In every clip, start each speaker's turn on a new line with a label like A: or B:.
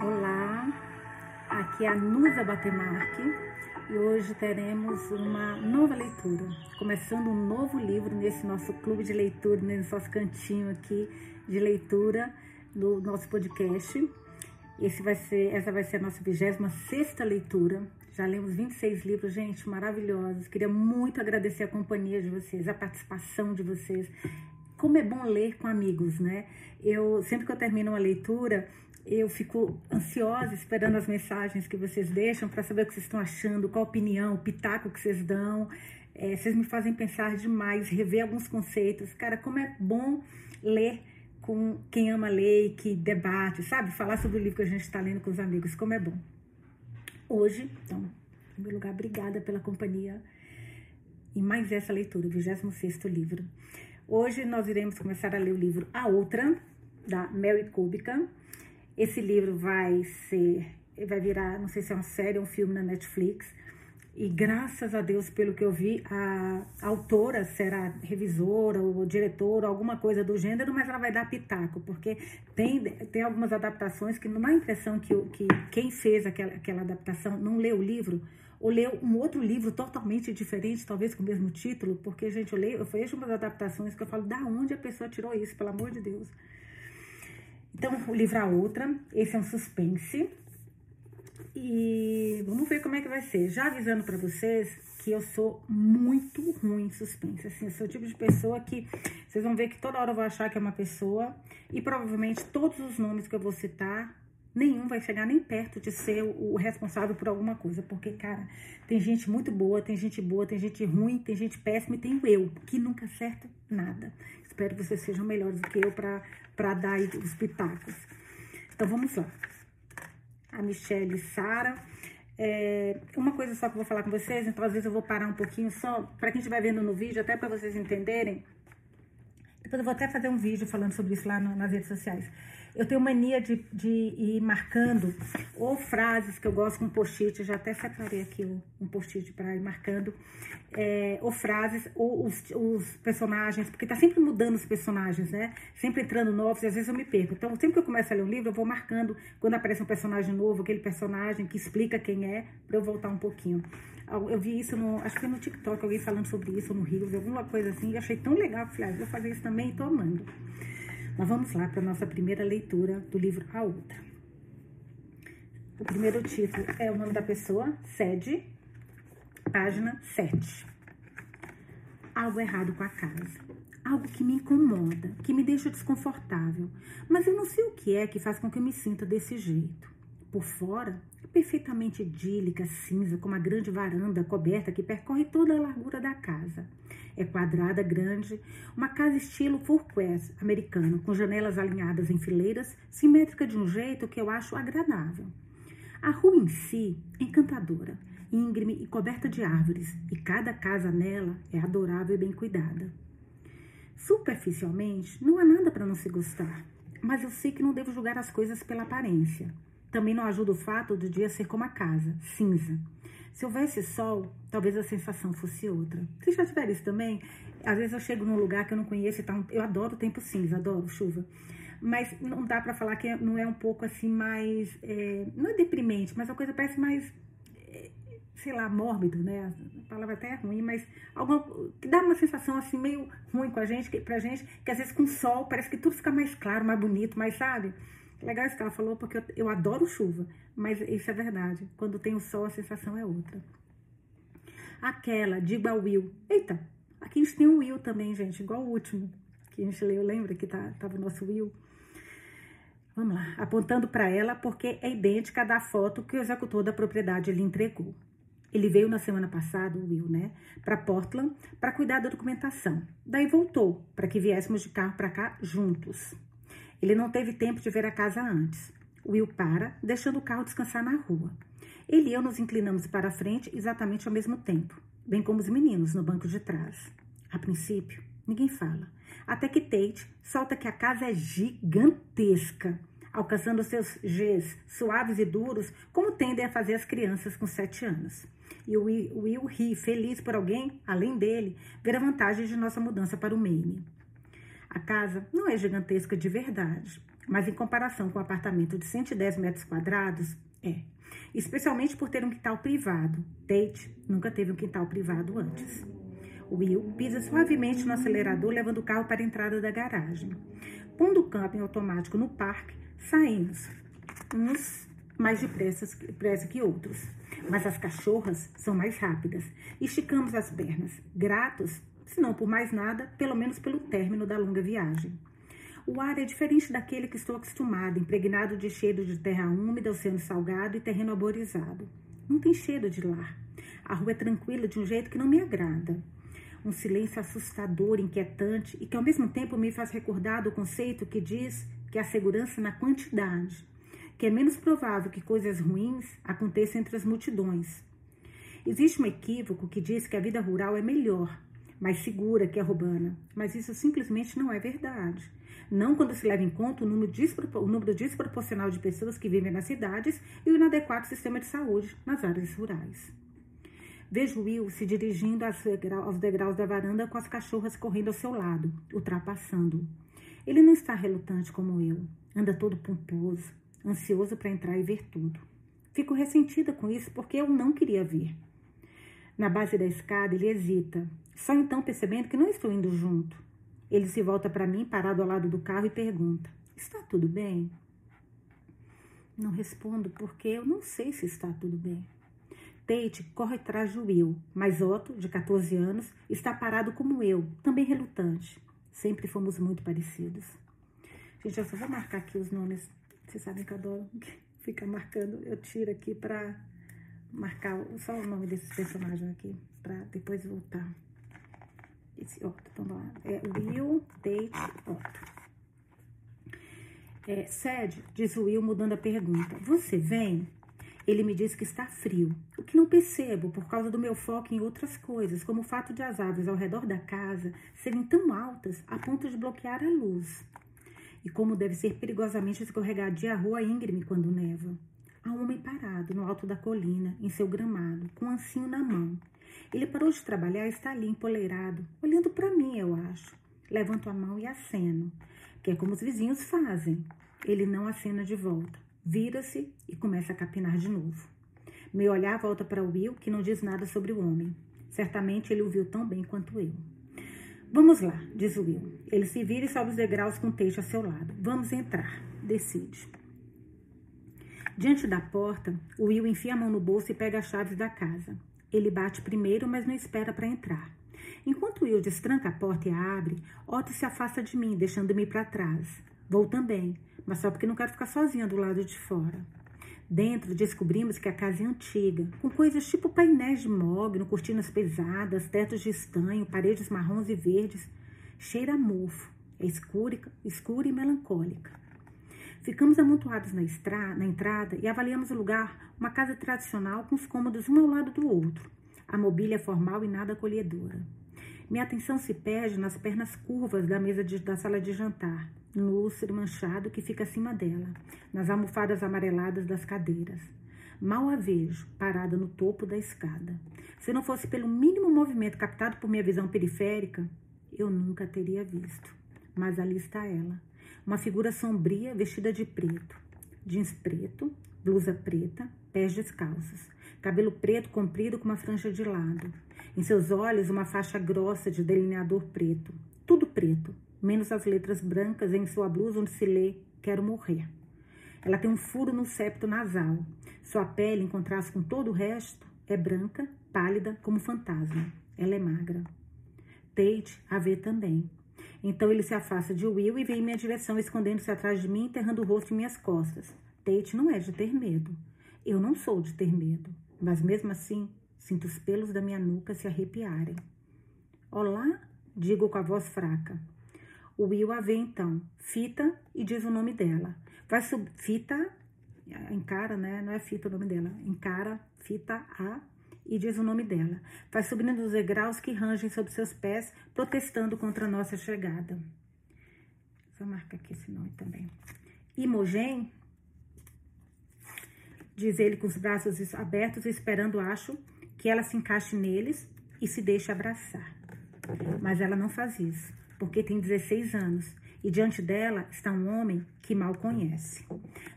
A: Olá, aqui é a Nusa Batemarque e hoje teremos uma nova leitura, começando um novo livro nesse nosso clube de leitura, nesse nosso cantinho aqui de leitura no nosso podcast. Esse vai ser, essa vai ser a nossa 26 leitura. Já lemos 26 livros, gente, maravilhosos. Queria muito agradecer a companhia de vocês, a participação de vocês. Como é bom ler com amigos, né? Eu sempre que eu termino uma leitura, eu fico ansiosa esperando as mensagens que vocês deixam para saber o que vocês estão achando, qual a opinião, o pitaco que vocês dão. É, vocês me fazem pensar demais, rever alguns conceitos. Cara, como é bom ler com quem ama ler e que debate, sabe? Falar sobre o livro que a gente está lendo com os amigos, como é bom. Hoje, então, em meu lugar, obrigada pela companhia em mais essa leitura, o 26 livro. Hoje nós iremos começar a ler o livro A Outra, da Mary Kubica. Esse livro vai ser, vai virar, não sei se é uma série ou um filme na Netflix. E graças a Deus, pelo que eu vi, a autora será revisora ou diretora, alguma coisa do gênero, mas ela vai dar pitaco, porque tem, tem algumas adaptações que não dá a impressão que, que quem fez aquela, aquela adaptação não leu o livro, ou leu um outro livro totalmente diferente, talvez com o mesmo título, porque, gente, eu leio, eu vejo umas adaptações que eu falo, da onde a pessoa tirou isso, pelo amor de Deus. Então, o livro A Outra, esse é um suspense, e vamos ver como é que vai ser. Já avisando para vocês que eu sou muito ruim em suspense. Assim, eu sou o tipo de pessoa que vocês vão ver que toda hora eu vou achar que é uma pessoa e provavelmente todos os nomes que eu vou citar, nenhum vai chegar nem perto de ser o responsável por alguma coisa. Porque, cara, tem gente muito boa, tem gente boa, tem gente ruim, tem gente péssima e tem eu, que nunca acerta nada. Espero que vocês sejam melhores do que eu para dar os pitacos. Então vamos lá a Michelle Sara. É, uma coisa só que eu vou falar com vocês, então às vezes eu vou parar um pouquinho só, para quem estiver vendo no vídeo, até para vocês entenderem. Depois eu vou até fazer um vídeo falando sobre isso lá no, nas redes sociais. Eu tenho mania de, de ir marcando ou frases que eu gosto com post-it, já até separei aqui um, post-it para ir marcando, é, ou frases, ou os, os, personagens, porque tá sempre mudando os personagens, né? Sempre entrando novos, e às vezes eu me perco. Então, sempre que eu começo a ler um livro, eu vou marcando quando aparece um personagem novo, aquele personagem que explica quem é, para eu voltar um pouquinho. Eu vi isso no, acho que foi no TikTok, alguém falando sobre isso, no Rio, alguma coisa assim, e achei tão legal, falei, ah, vou fazer isso também e tô amando. Mas vamos lá para a nossa primeira leitura do livro A Outra. O primeiro título é o nome da pessoa, sede, página 7. Algo errado com a casa. Algo que me incomoda, que me deixa desconfortável. Mas eu não sei o que é que faz com que eu me sinta desse jeito. Por fora, perfeitamente idílica, cinza, com uma grande varanda coberta que percorre toda a largura da casa. É quadrada, grande, uma casa estilo Fourquest americano, com janelas alinhadas em fileiras, simétrica de um jeito que eu acho agradável. A rua em si encantadora, íngreme e coberta de árvores, e cada casa nela é adorável e bem cuidada. Superficialmente, não há nada para não se gostar, mas eu sei que não devo julgar as coisas pela aparência. Também não ajuda o fato do dia ser como a casa, cinza. Se houvesse sol, talvez a sensação fosse outra. Vocês já tiveram isso também? Às vezes eu chego num lugar que eu não conheço e tá um... eu adoro tempo cinza, adoro chuva. Mas não dá para falar que não é um pouco assim mais. É... não é deprimente, mas a coisa parece mais. É... sei lá, mórbido, né? A palavra até é ruim, mas alguma, que dá uma sensação assim meio ruim com a gente, que, pra gente, que às vezes com sol parece que tudo fica mais claro, mais bonito, mais sabe? Legal isso que ela falou, porque eu, eu adoro chuva, mas isso é verdade. Quando tem o sol, a sensação é outra. Aquela, diga ao Will. Eita, aqui a gente tem o Will também, gente, igual o último que a gente leu, lembra que tá, tava o nosso Will? Vamos lá, apontando para ela porque é idêntica da foto que o executor da propriedade lhe entregou. Ele veio na semana passada, o Will, né, para Portland para cuidar da documentação. Daí voltou para que viéssemos de carro para cá juntos. Ele não teve tempo de ver a casa antes. Will para, deixando o carro descansar na rua. Ele e eu nos inclinamos para a frente exatamente ao mesmo tempo, bem como os meninos no banco de trás. A princípio, ninguém fala. Até que Tate solta que a casa é gigantesca, alcançando seus Gs suaves e duros, como tendem a fazer as crianças com sete anos. E o Will, ri, feliz por alguém, além dele, ver a vantagem de nossa mudança para o Maine. A casa não é gigantesca de verdade. mas em comparação com um apartamento de 110 metros quadrados, é. Especialmente por ter um quintal privado. Tate nunca teve um quintal privado antes. Will pisa suavemente no acelerador, levando o carro para a entrada da garagem. Pondo o câmbio automático no parque, saímos. Uns mais depressa que outros. Mas as cachorras são mais rápidas. Esticamos as pernas, gratos, se não por mais nada, pelo menos pelo término da longa viagem. O ar é diferente daquele que estou acostumado, impregnado de cheiro de terra úmida, oceano salgado e terreno arborizado. Não tem cheiro de lar. A rua é tranquila de um jeito que não me agrada. Um silêncio assustador, inquietante e que ao mesmo tempo me faz recordar do conceito que diz que há segurança na quantidade que é menos provável que coisas ruins aconteçam entre as multidões. Existe um equívoco que diz que a vida rural é melhor, mais segura que a urbana, mas isso simplesmente não é verdade. Não quando se leva em conta o número, o número desproporcional de pessoas que vivem nas cidades e o inadequado sistema de saúde nas áreas rurais. Vejo Will se dirigindo aos degraus da varanda com as cachorras correndo ao seu lado, ultrapassando. Ele não está relutante como eu. Anda todo pomposo, ansioso para entrar e ver tudo. Fico ressentida com isso porque eu não queria ver. Na base da escada, ele hesita, só então percebendo que não estou indo junto. Ele se volta para mim, parado ao lado do carro, e pergunta: Está tudo bem? Não respondo porque eu não sei se está tudo bem. Tate corre atrás de Will, mas Otto, de 14 anos, está parado como eu, também relutante. Sempre fomos muito parecidos. Gente, eu só vou marcar aqui os nomes vocês sabem que eu adoro ficar marcando. Eu tiro aqui pra marcar só o nome desses personagens aqui, pra depois voltar. Esse então lá. É Will, Date, Otto. É, Sed, diz Will, mudando a pergunta. Você vem? Ele me diz que está frio, o que não percebo por causa do meu foco em outras coisas, como o fato de as árvores ao redor da casa serem tão altas a ponto de bloquear a luz e como deve ser perigosamente escorregadia a rua íngreme quando neva. Há um homem parado no alto da colina, em seu gramado, com um ancinho na mão. Ele parou de trabalhar e está ali empoleirado, olhando para mim, eu acho. Levanto a mão e aceno, que é como os vizinhos fazem. Ele não acena de volta. Vira-se e começa a capinar de novo. Meu olhar volta para Will, que não diz nada sobre o homem. Certamente ele o viu tão bem quanto eu. Vamos lá, diz Will. Ele se vira e sobe os degraus com o Teixe a seu lado. Vamos entrar, decide. Diante da porta, Will enfia a mão no bolso e pega as chaves da casa. Ele bate primeiro, mas não espera para entrar. Enquanto Will destranca a porta e a abre, Otto se afasta de mim, deixando-me para trás. Vou também, mas só porque não quero ficar sozinha do lado de fora. Dentro descobrimos que a casa é antiga, com coisas tipo painéis de mogno, cortinas pesadas, tetos de estanho, paredes marrons e verdes. Cheira a mofo, é escura, escura e melancólica. Ficamos amontoados na, estra, na entrada e avaliamos o lugar, uma casa tradicional com os cômodos um ao lado do outro. A mobília é formal e nada acolhedora. Minha atenção se perde nas pernas curvas da mesa de, da sala de jantar, no lustre manchado que fica acima dela, nas almofadas amareladas das cadeiras. Mal a vejo, parada no topo da escada. Se não fosse pelo mínimo movimento captado por minha visão periférica, eu nunca teria visto. Mas ali está ela, uma figura sombria vestida de preto, jeans preto, blusa preta, pés descalços, cabelo preto comprido com uma franja de lado. Em seus olhos, uma faixa grossa de delineador preto, tudo preto, menos as letras brancas em sua blusa onde se lê Quero morrer. Ela tem um furo no septo nasal. Sua pele, em contraste com todo o resto, é branca, pálida como fantasma. Ela é magra. Tate a vê também. Então ele se afasta de Will e vem em minha direção, escondendo-se atrás de mim, enterrando o rosto em minhas costas. Tate não é de ter medo. Eu não sou de ter medo. Mas mesmo assim, sinto os pelos da minha nuca se arrepiarem. Olá, digo com a voz fraca. Will a vê então, fita e diz o nome dela. Vai subir, fita, encara, né? Não é fita o nome dela, encara, fita A e diz o nome dela. Vai subindo os degraus que rangem sob seus pés, protestando contra a nossa chegada. Só marca aqui esse nome também. Imogen, diz ele com os braços abertos, esperando, acho, que ela se encaixe neles e se deixe abraçar. Mas ela não faz isso porque tem 16 anos E diante dela está um homem que mal conhece.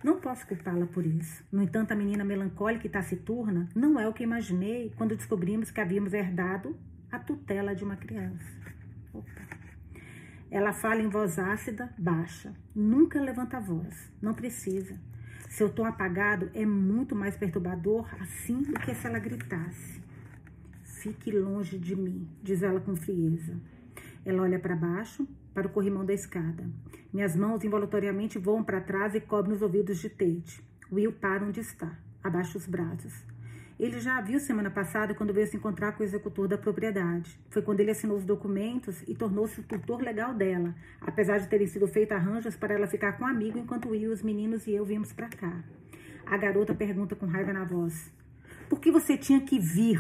A: Não posso culpá-la por isso. No entanto, a menina melancólica e taciturna não é o que imaginei quando descobrimos que havíamos herdado a tutela de uma criança. Opa. Ela fala em voz ácida, baixa. Nunca levanta a voz. Não precisa. Seu tom apagado é muito mais perturbador assim do que se ela gritasse. Fique longe de mim, diz ela com frieza. Ela olha para baixo, para o corrimão da escada. Minhas mãos involuntariamente voam para trás e cobrem os ouvidos de Tate. Will para onde está, abaixa os braços. Ele já a viu semana passada quando veio se encontrar com o executor da propriedade. Foi quando ele assinou os documentos e tornou-se o tutor legal dela, apesar de terem sido feitos arranjos para ela ficar com um amigo enquanto Will, os meninos e eu vimos para cá. A garota pergunta com raiva na voz: Por que você tinha que vir?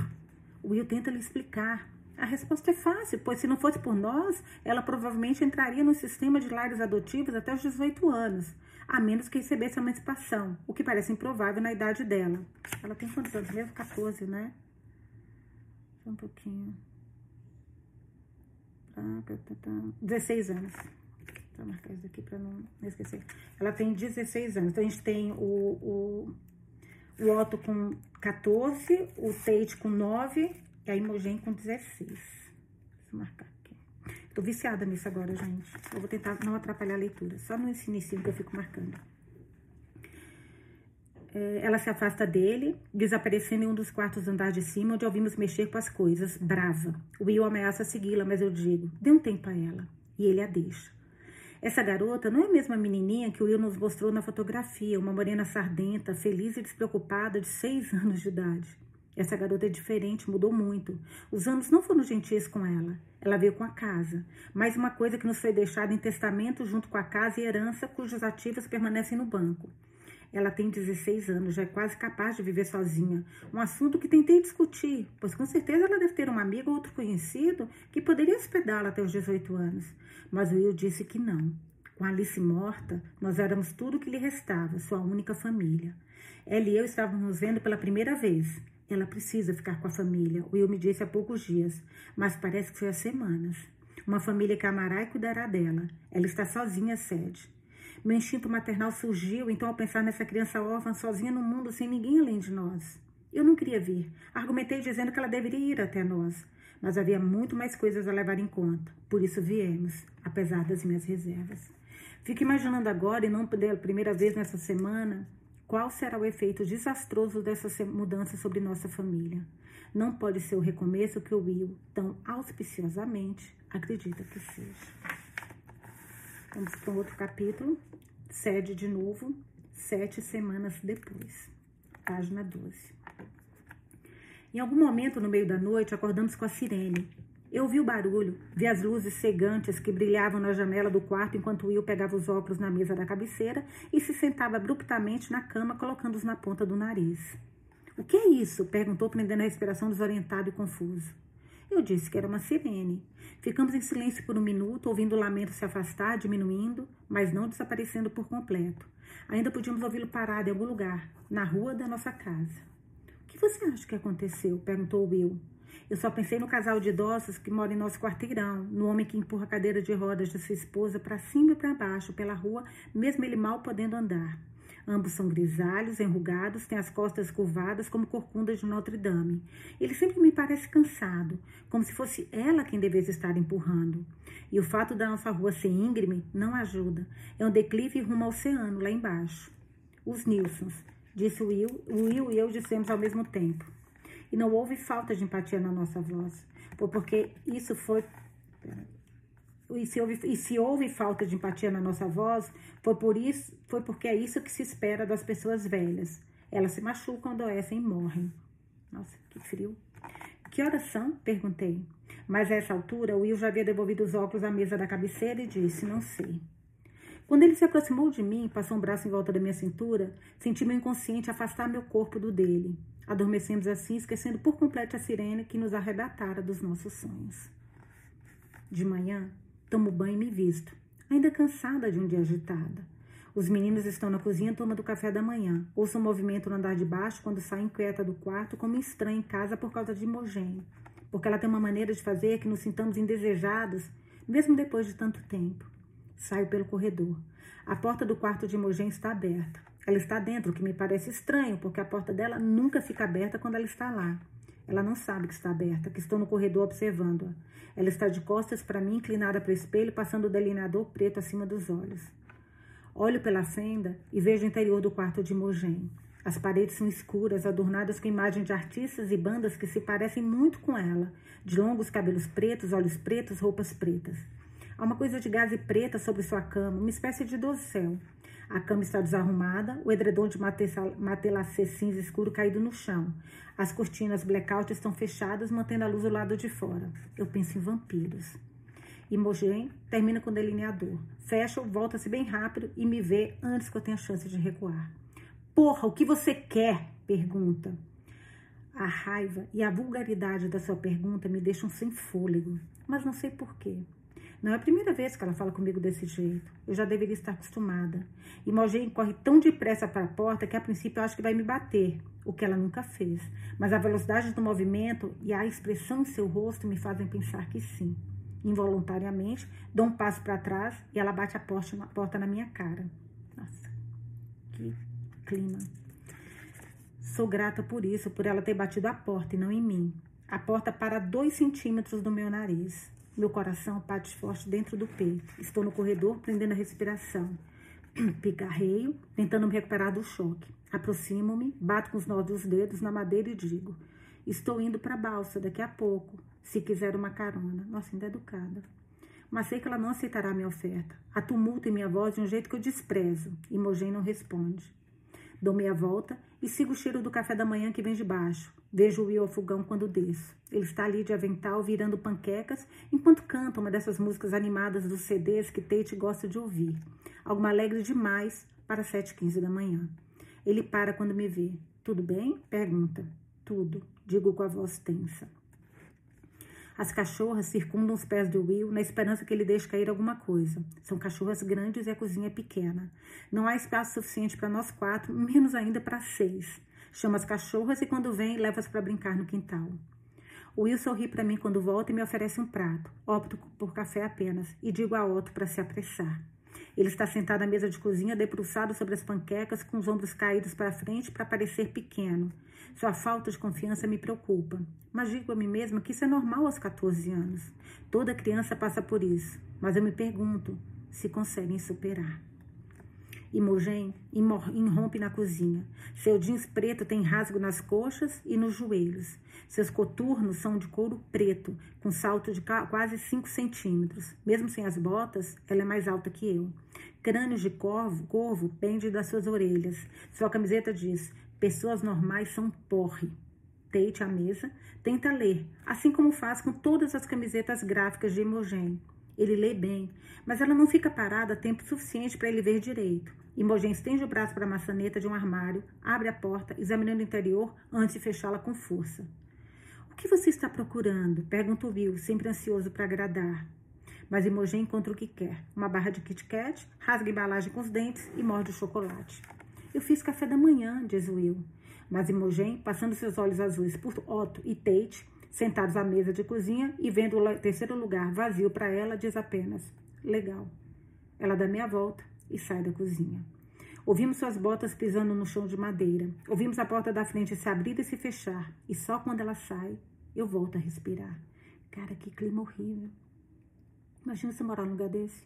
A: Will tenta lhe explicar. A resposta é fácil, pois se não fosse por nós, ela provavelmente entraria no sistema de lares adotivos até os 18 anos, a menos que recebesse a emancipação, o que parece improvável na idade dela. Ela tem quantos anos mesmo? 14, né? Um pouquinho. 16 anos. Vou marcar isso aqui para não esquecer. Ela tem 16 anos. Então, a gente tem o, o o Otto com 14, o Tate com 9 e a Imogen com 16. Deixa eu marcar aqui. Tô viciada nisso agora, gente. Eu vou tentar não atrapalhar a leitura. Só no início que eu fico marcando. É, ela se afasta dele, desaparecendo em um dos quartos andares de cima, onde ouvimos mexer com as coisas, brava. Will ameaça segui-la, mas eu digo, dê um tempo a ela. E ele a deixa. Essa garota não é a mesma menininha que o Will nos mostrou na fotografia, uma morena sardenta, feliz e despreocupada de seis anos de idade. Essa garota é diferente, mudou muito. Os anos não foram gentis com ela. Ela veio com a casa. Mais uma coisa que nos foi deixada em testamento junto com a casa e herança, cujos ativos permanecem no banco. Ela tem 16 anos, já é quase capaz de viver sozinha. Um assunto que tentei discutir, pois com certeza ela deve ter uma amiga ou outro conhecido que poderia hospedá-la até os 18 anos. Mas Will disse que não. Com Alice morta, nós éramos tudo que lhe restava, sua única família. Ela e eu estávamos nos vendo pela primeira vez. Ela precisa ficar com a família, Will me disse há poucos dias, mas parece que foi há semanas. Uma família que amará e cuidará dela. Ela está sozinha, sede. Meu instinto maternal surgiu, então, ao pensar nessa criança órfã sozinha no mundo, sem ninguém além de nós. Eu não queria vir. Argumentei dizendo que ela deveria ir até nós, mas havia muito mais coisas a levar em conta. Por isso viemos, apesar das minhas reservas. Fico imaginando agora, e não pela primeira vez nessa semana, qual será o efeito desastroso dessa mudança sobre nossa família. Não pode ser o recomeço que o Will, tão auspiciosamente, acredita que seja. Vamos para um outro capítulo. Sede de novo, sete semanas depois. Página 12. Em algum momento no meio da noite, acordamos com a sirene. Eu ouvi o barulho, vi as luzes cegantes que brilhavam na janela do quarto enquanto Will pegava os óculos na mesa da cabeceira e se sentava abruptamente na cama, colocando-os na ponta do nariz. O que é isso? perguntou, prendendo a respiração desorientado e confuso. Eu disse que era uma sirene. Ficamos em silêncio por um minuto, ouvindo o lamento se afastar, diminuindo, mas não desaparecendo por completo. Ainda podíamos ouvi-lo parado em algum lugar, na rua da nossa casa. O que você acha que aconteceu? perguntou Will. Eu só pensei no casal de idosos que mora em nosso quarteirão, no homem que empurra a cadeira de rodas de sua esposa para cima e para baixo pela rua, mesmo ele mal podendo andar. Ambos são grisalhos, enrugados, têm as costas curvadas como corcundas de Notre Dame. Ele sempre me parece cansado, como se fosse ela quem devesse estar empurrando. E o fato da nossa rua ser íngreme não ajuda. É um declive rumo ao oceano, lá embaixo. Os Nilsons, disse Will. Will e eu dissemos ao mesmo tempo. E não houve falta de empatia na nossa voz, porque isso foi e se, houve, e se houve falta de empatia na nossa voz, foi por isso, foi porque é isso que se espera das pessoas velhas. Elas se machucam, adoecem e morrem. Nossa, que frio. Que horas são? Perguntei. Mas a essa altura, Will já havia devolvido os óculos à mesa da cabeceira e disse: Não sei. Quando ele se aproximou de mim, passou um braço em volta da minha cintura, senti meu inconsciente afastar meu corpo do dele. Adormecemos assim, esquecendo por completo a sirene que nos arrebatara dos nossos sonhos. De manhã, Tomo banho e me visto, ainda cansada de um dia agitado. Os meninos estão na cozinha tomando café da manhã. Ouço um movimento no andar de baixo quando saio inquieta do quarto, como estranha em casa por causa de Imogen. Porque ela tem uma maneira de fazer que nos sintamos indesejados, mesmo depois de tanto tempo. Saio pelo corredor. A porta do quarto de Imogen está aberta. Ela está dentro, o que me parece estranho, porque a porta dela nunca fica aberta quando ela está lá. Ela não sabe que está aberta, que estou no corredor observando-a. Ela está de costas para mim, inclinada para o espelho, passando o delineador preto acima dos olhos. Olho pela fenda e vejo o interior do quarto de Imogen. As paredes são escuras, adornadas com imagens de artistas e bandas que se parecem muito com ela, de longos cabelos pretos, olhos pretos, roupas pretas. Há uma coisa de gaze preta sobre sua cama, uma espécie de dossel. A cama está desarrumada, o edredom de matelacê cinza escuro caído no chão. As cortinas blackout estão fechadas, mantendo a luz do lado de fora. Eu penso em vampiros. Imogen termina com o delineador. Fecha, volta-se bem rápido e me vê antes que eu tenha chance de recuar. Porra, o que você quer? Pergunta. A raiva e a vulgaridade da sua pergunta me deixam sem fôlego, mas não sei porquê. Não é a primeira vez que ela fala comigo desse jeito. Eu já deveria estar acostumada. Imogen corre tão depressa para a porta que a princípio eu acho que vai me bater, o que ela nunca fez. Mas a velocidade do movimento e a expressão em seu rosto me fazem pensar que sim. Involuntariamente, dou um passo para trás e ela bate a porta na minha cara. Nossa, que clima. Sou grata por isso, por ela ter batido a porta e não em mim. A porta para dois centímetros do meu nariz. Meu coração bate forte dentro do peito. Estou no corredor, prendendo a respiração. Picarreio, tentando me recuperar do choque. Aproximo-me, bato com os nós dos dedos na madeira e digo: Estou indo para a balsa daqui a pouco, se quiser uma carona. Nossa, ainda é educada. Mas sei que ela não aceitará minha oferta. Há tumulto em minha voz de um jeito que eu desprezo. Imogen não responde. Dou meia volta e sigo o cheiro do café da manhã que vem de baixo. Vejo o Will ao fogão quando desço. Ele está ali de avental virando panquecas enquanto canta uma dessas músicas animadas dos CDs que Tate gosta de ouvir. Algo alegre demais para 7h15 da manhã. Ele para quando me vê. Tudo bem? Pergunta. Tudo, digo com a voz tensa. As cachorras circundam os pés do Will na esperança que ele deixe cair alguma coisa. São cachorras grandes e a cozinha é pequena. Não há espaço suficiente para nós quatro, menos ainda para seis. Chama as cachorras e quando vem, leva-as para brincar no quintal. Will sorri para mim quando volta e me oferece um prato. Opto por café apenas e digo a Otto para se apressar. Ele está sentado à mesa de cozinha, debruçado sobre as panquecas, com os ombros caídos para frente para parecer pequeno. Sua falta de confiança me preocupa. Mas digo a mim mesma que isso é normal aos 14 anos. Toda criança passa por isso. Mas eu me pergunto se conseguem superar. Imogen irrompe na cozinha. Seu jeans preto tem rasgo nas coxas e nos joelhos. Seus coturnos são de couro preto, com salto de quase 5 centímetros. Mesmo sem as botas, ela é mais alta que eu. Crânios de corvo, corvo pende das suas orelhas. Sua camiseta diz: Pessoas normais são porre. Tate, à mesa, tenta ler, assim como faz com todas as camisetas gráficas de Imogen. Ele lê bem, mas ela não fica parada tempo suficiente para ele ver direito. Imogen estende o braço para a maçaneta de um armário, abre a porta, examinando o interior antes de fechá-la com força. O que você está procurando? Pergunta Will, sempre ansioso para agradar. Mas Imogen encontra o que quer. Uma barra de Kit Kat, rasga a embalagem com os dentes e morde o chocolate. Eu fiz café da manhã, diz Will. Mas Imogen, passando seus olhos azuis por Otto e Tate, sentados à mesa de cozinha e vendo o terceiro lugar vazio para ela, diz apenas: Legal. Ela dá meia volta e sai da cozinha. Ouvimos suas botas pisando no chão de madeira. Ouvimos a porta da frente se abrir e se fechar. E só quando ela sai, eu volto a respirar. Cara, que clima horrível. Imagina você morar num lugar desse.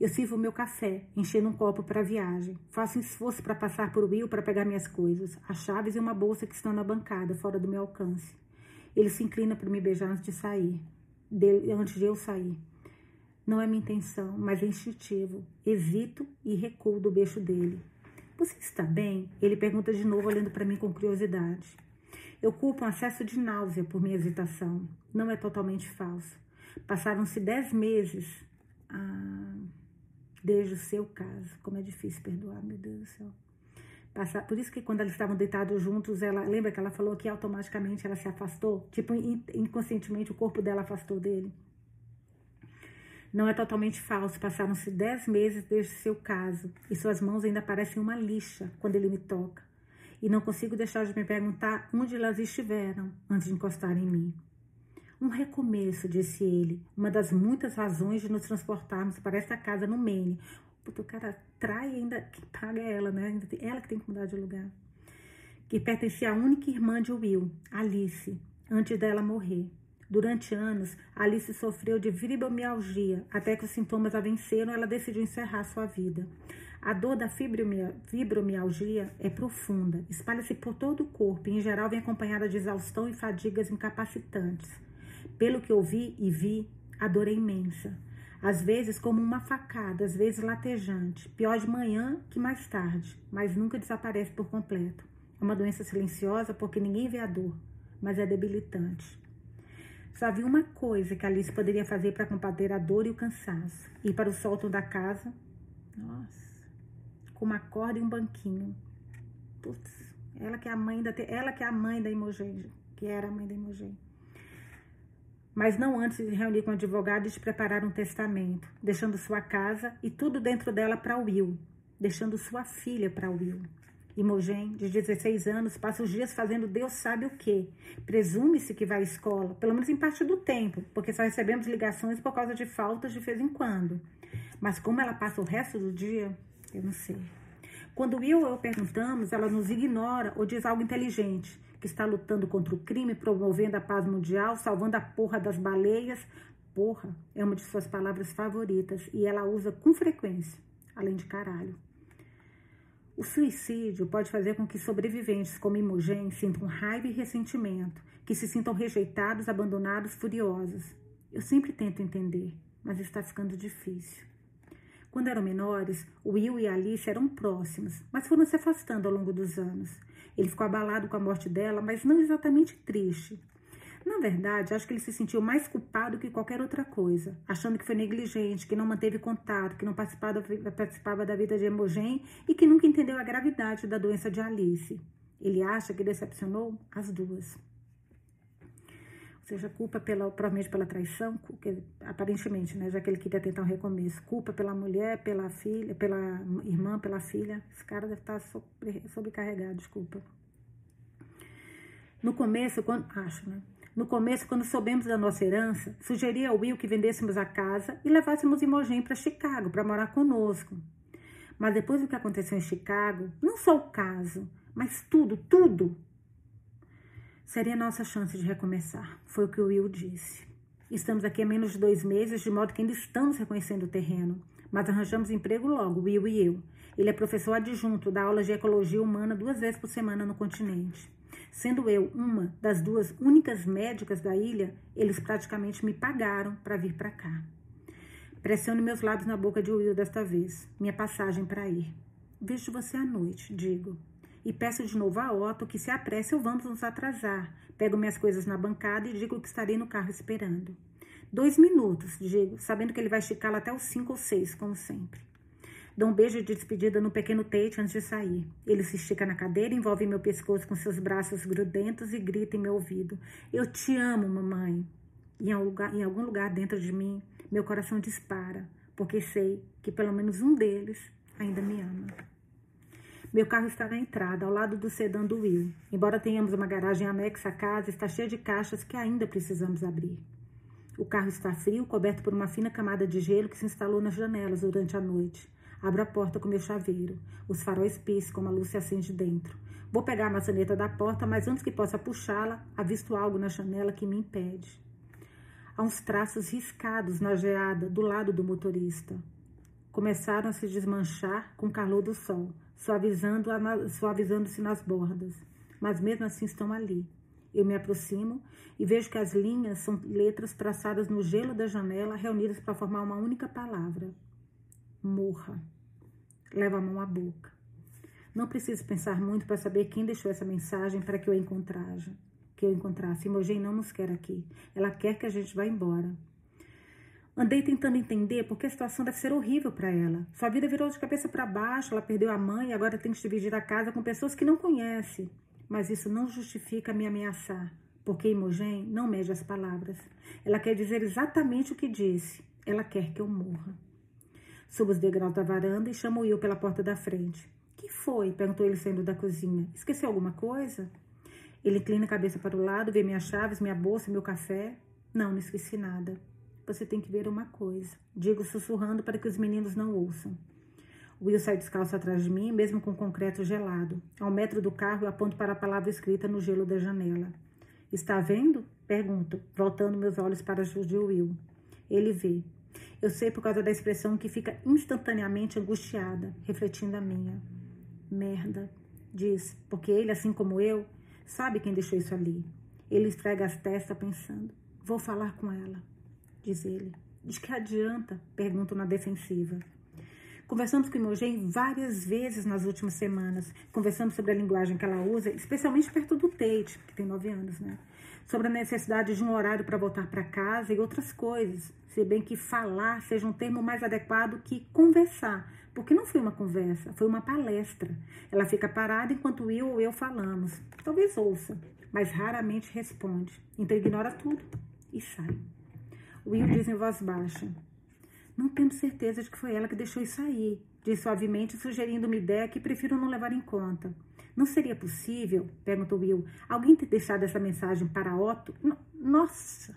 A: Eu sirvo meu café, enchendo um copo para a viagem. Faço esforço para passar por Will para pegar minhas coisas, as chaves e uma bolsa que estão na bancada, fora do meu alcance. Ele se inclina para me beijar antes de sair, de, antes de eu sair. Não é minha intenção, mas é instintivo. Hesito e recuo do beijo dele. Você está bem? Ele pergunta de novo, olhando para mim com curiosidade. Eu culpo um acesso de náusea por minha hesitação. Não é totalmente falso. Passaram-se dez meses ah, desde o seu caso. Como é difícil perdoar, meu Deus do céu. Passar, por isso que quando eles estavam deitados juntos, ela lembra que ela falou que automaticamente ela se afastou? Tipo, inconscientemente o corpo dela afastou dele. Não é totalmente falso. Passaram-se dez meses desde seu caso e suas mãos ainda parecem uma lixa quando ele me toca. E não consigo deixar de me perguntar onde elas estiveram antes de encostar em mim. Um recomeço, disse ele, uma das muitas razões de nos transportarmos para esta casa no Maine. Puta, o cara trai ainda, quem paga ela, né? Ela que tem que mudar de lugar. Que pertencia à única irmã de Will, Alice, antes dela morrer. Durante anos, Alice sofreu de fibromialgia, até que os sintomas a venceram, ela decidiu encerrar sua vida. A dor da fibromialgia é profunda, espalha-se por todo o corpo e, em geral, vem acompanhada de exaustão e fadigas incapacitantes. Pelo que ouvi e vi, a dor é imensa. Às vezes como uma facada, às vezes latejante. Pior de manhã que mais tarde, mas nunca desaparece por completo. É uma doença silenciosa porque ninguém vê a dor, mas é debilitante. Só havia uma coisa que Alice poderia fazer para combater a dor e o cansaço. Ir para o sótão da casa. Nossa com uma corda e um banquinho. Putz, ela que é a mãe da ela que é a mãe da Imogen, que era a mãe da Imogen. Mas não antes de reunir com o advogado e de preparar um testamento, deixando sua casa e tudo dentro dela para Will, deixando sua filha para Will. Imogen, de 16 anos, passa os dias fazendo Deus sabe o quê. Presume-se que vai à escola, pelo menos em parte do tempo, porque só recebemos ligações por causa de faltas de vez em quando. Mas como ela passa o resto do dia, eu não sei. Quando Will ou eu perguntamos, ela nos ignora ou diz algo inteligente, que está lutando contra o crime, promovendo a paz mundial, salvando a porra das baleias. Porra é uma de suas palavras favoritas e ela usa com frequência, além de caralho. O suicídio pode fazer com que sobreviventes como Imogen sintam raiva e ressentimento, que se sintam rejeitados, abandonados, furiosos. Eu sempre tento entender, mas está ficando difícil. Quando eram menores, Will e Alice eram próximos, mas foram se afastando ao longo dos anos. Ele ficou abalado com a morte dela, mas não exatamente triste. Na verdade, acho que ele se sentiu mais culpado que qualquer outra coisa, achando que foi negligente, que não manteve contato, que não participava, da vida de Emogen e que nunca entendeu a gravidade da doença de Alice. Ele acha que decepcionou as duas seja culpa pela, provavelmente pela traição, que, aparentemente, né, já que ele queria tentar um recomeço, culpa pela mulher, pela filha, pela irmã, pela filha, esse cara deve estar sobre, sobrecarregado, desculpa. No começo, quando, acho, né? No começo, quando soubemos da nossa herança, sugeri ao Will que vendêssemos a casa e levássemos Imogen para Chicago para morar conosco. Mas depois do que aconteceu em Chicago, não só o caso, mas tudo, tudo Seria nossa chance de recomeçar, foi o que o Will disse. Estamos aqui há menos de dois meses, de modo que ainda estamos reconhecendo o terreno. Mas arranjamos emprego logo, Will e eu. Ele é professor adjunto da aula de ecologia humana duas vezes por semana no continente. Sendo eu uma das duas únicas médicas da ilha, eles praticamente me pagaram para vir para cá. Pressiono meus lábios na boca de Will desta vez. Minha passagem para ir. Vejo você à noite, digo e peço de novo a Otto que se apresse ou vamos nos atrasar. Pego minhas coisas na bancada e digo que estarei no carro esperando. Dois minutos, digo, sabendo que ele vai esticá-la até os cinco ou seis, como sempre. Dou um beijo de despedida no pequeno Tate antes de sair. Ele se estica na cadeira, envolve meu pescoço com seus braços grudentos e grita em meu ouvido: Eu te amo, mamãe. E em, algum lugar dentro de mim, meu coração dispara, porque sei que pelo menos um deles ainda me ama. Meu carro está na entrada, ao lado do sedã do Will. Embora tenhamos uma garagem anexa à casa, está cheia de caixas que ainda precisamos abrir. O carro está frio, coberto por uma fina camada de gelo que se instalou nas janelas durante a noite. Abro a porta com meu chaveiro. Os faróis piscam, a luz se acende dentro. Vou pegar a maçaneta da porta, mas antes que possa puxá-la, avisto algo na janela que me impede. Há uns traços riscados na geada do lado do motorista. Começaram a se desmanchar com o calor do sol suavizando-se suavizando nas bordas, mas mesmo assim estão ali. Eu me aproximo e vejo que as linhas são letras traçadas no gelo da janela, reunidas para formar uma única palavra: morra. Leva a mão à boca. Não preciso pensar muito para saber quem deixou essa mensagem para que eu encontrasse. Que eu encontrasse. Imogen não nos quer aqui. Ela quer que a gente vá embora. Andei tentando entender porque a situação deve ser horrível para ela. Sua vida virou de cabeça para baixo, ela perdeu a mãe e agora tem que dividir a casa com pessoas que não conhece. Mas isso não justifica me ameaçar, porque Imogen não mede as palavras. Ela quer dizer exatamente o que disse. Ela quer que eu morra. Subo os degraus da varanda e chamo Will pela porta da frente. Que foi? perguntou ele saindo da cozinha. Esqueceu alguma coisa? Ele inclina a cabeça para o lado, vê minhas chaves, minha bolsa, meu café. Não, não esqueci nada. Você tem que ver uma coisa. Digo sussurrando para que os meninos não ouçam. Will sai descalço atrás de mim, mesmo com concreto gelado. Ao metro do carro, eu aponto para a palavra escrita no gelo da janela. Está vendo? Pergunto, voltando meus olhos para de Will. Ele vê. Eu sei por causa da expressão que fica instantaneamente angustiada, refletindo a minha. Merda, diz, porque ele, assim como eu, sabe quem deixou isso ali. Ele esfrega as testas pensando. Vou falar com ela, diz ele. De que adianta? Pergunto na defensiva. Conversamos com Imogen várias vezes nas últimas semanas. Conversamos sobre a linguagem que ela usa, especialmente perto do Tate, que tem nove anos, né? Sobre a necessidade de um horário para voltar para casa e outras coisas. Se bem que falar seja um termo mais adequado que conversar, porque não foi uma conversa, foi uma palestra. Ela fica parada enquanto eu ou eu falamos. Talvez ouça, mas raramente responde. Então ignora tudo e sai. Will diz em voz baixa. Não tenho certeza de que foi ela que deixou isso aí, disse suavemente, sugerindo uma ideia que prefiro não levar em conta. Não seria possível, perguntou Will, alguém ter deixado essa mensagem para Otto? nossa!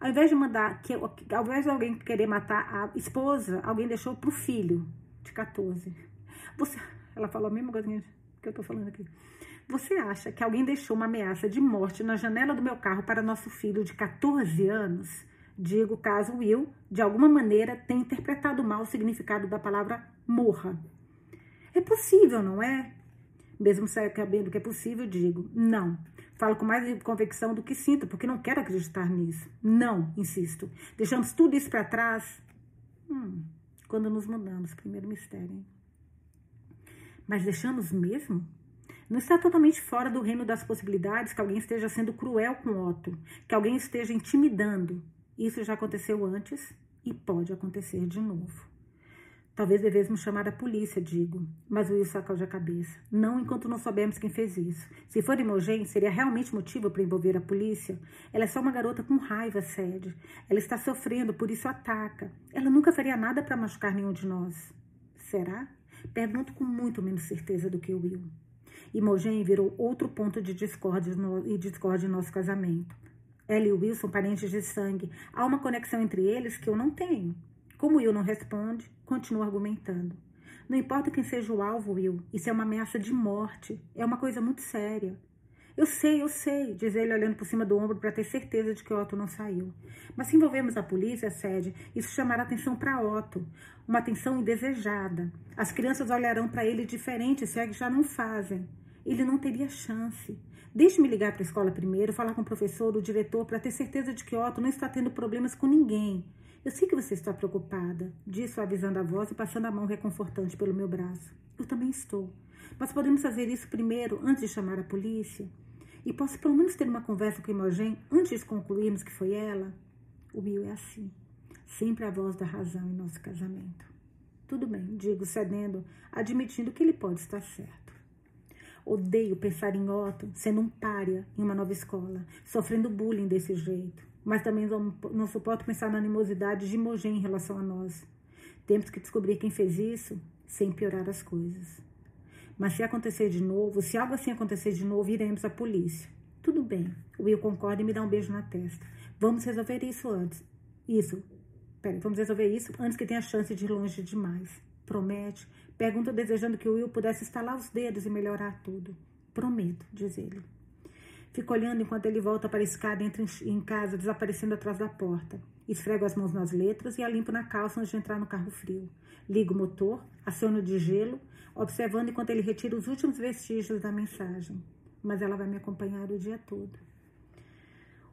A: Ao invés de mandar, que, ao invés de alguém querer matar a esposa, alguém deixou para o filho, de 14. Você, ela falou a mesma coisa que eu estou falando aqui. Você acha que alguém deixou uma ameaça de morte na janela do meu carro para nosso filho de 14 anos? Digo caso Will, de alguma maneira, tenha interpretado mal o significado da palavra morra. É possível, não é? Mesmo sabendo que é possível, digo não. Falo com mais convicção do que sinto, porque não quero acreditar nisso. Não, insisto. Deixamos tudo isso para trás. Hum, quando nos mudamos, primeiro mistério. Hein? Mas deixamos mesmo? Não está totalmente fora do reino das possibilidades que alguém esteja sendo cruel com Otto, que alguém esteja intimidando, isso já aconteceu antes e pode acontecer de novo. Talvez devêssemos chamar a polícia, digo, mas o Will sacode a cabeça. Não enquanto não soubermos quem fez isso. Se for Imogen, seria realmente motivo para envolver a polícia? Ela é só uma garota com raiva, Sede. Ela está sofrendo, por isso ataca. Ela nunca faria nada para machucar nenhum de nós. Será? Pergunto com muito menos certeza do que Will. Imogen virou outro ponto de discórdia no, e discórdia em nosso casamento. Ela e Will são parentes de sangue. Há uma conexão entre eles que eu não tenho. Como Will não responde, continuo argumentando. Não importa quem seja o alvo, Will, isso é uma ameaça de morte. É uma coisa muito séria. Eu sei, eu sei, diz ele olhando por cima do ombro para ter certeza de que Otto não saiu. Mas se envolvermos a polícia, Sede, isso chamará atenção para Otto. Uma atenção indesejada. As crianças olharão para ele diferente se é que já não fazem. Ele não teria chance. Deixe-me ligar para a escola primeiro, falar com o professor, o diretor, para ter certeza de que Otto não está tendo problemas com ninguém. Eu sei que você está preocupada, disse suavizando a voz e passando a mão reconfortante pelo meu braço. Eu também estou. Mas podemos fazer isso primeiro, antes de chamar a polícia? E posso pelo menos ter uma conversa com Imogen antes de concluirmos que foi ela? O Will é assim. Sempre a voz da razão em nosso casamento. Tudo bem, digo cedendo, admitindo que ele pode estar certo. Odeio pensar em Otto sendo um pária em uma nova escola, sofrendo bullying desse jeito. Mas também não, não suporto pensar na animosidade de Imogen em relação a nós. Temos que descobrir quem fez isso sem piorar as coisas. Mas se acontecer de novo, se algo assim acontecer de novo, iremos à polícia. Tudo bem. O Will concorda e me dá um beijo na testa. Vamos resolver isso antes. Isso. Peraí, vamos resolver isso antes que tenha chance de ir longe demais. Promete? Pergunta desejando que o Will pudesse estalar os dedos e melhorar tudo. Prometo, diz ele. Fico olhando enquanto ele volta para a escada e entra em casa, desaparecendo atrás da porta. Esfrego as mãos nas letras e a limpo na calça antes de entrar no carro frio. Ligo o motor, aciono de gelo, observando enquanto ele retira os últimos vestígios da mensagem. Mas ela vai me acompanhar o dia todo.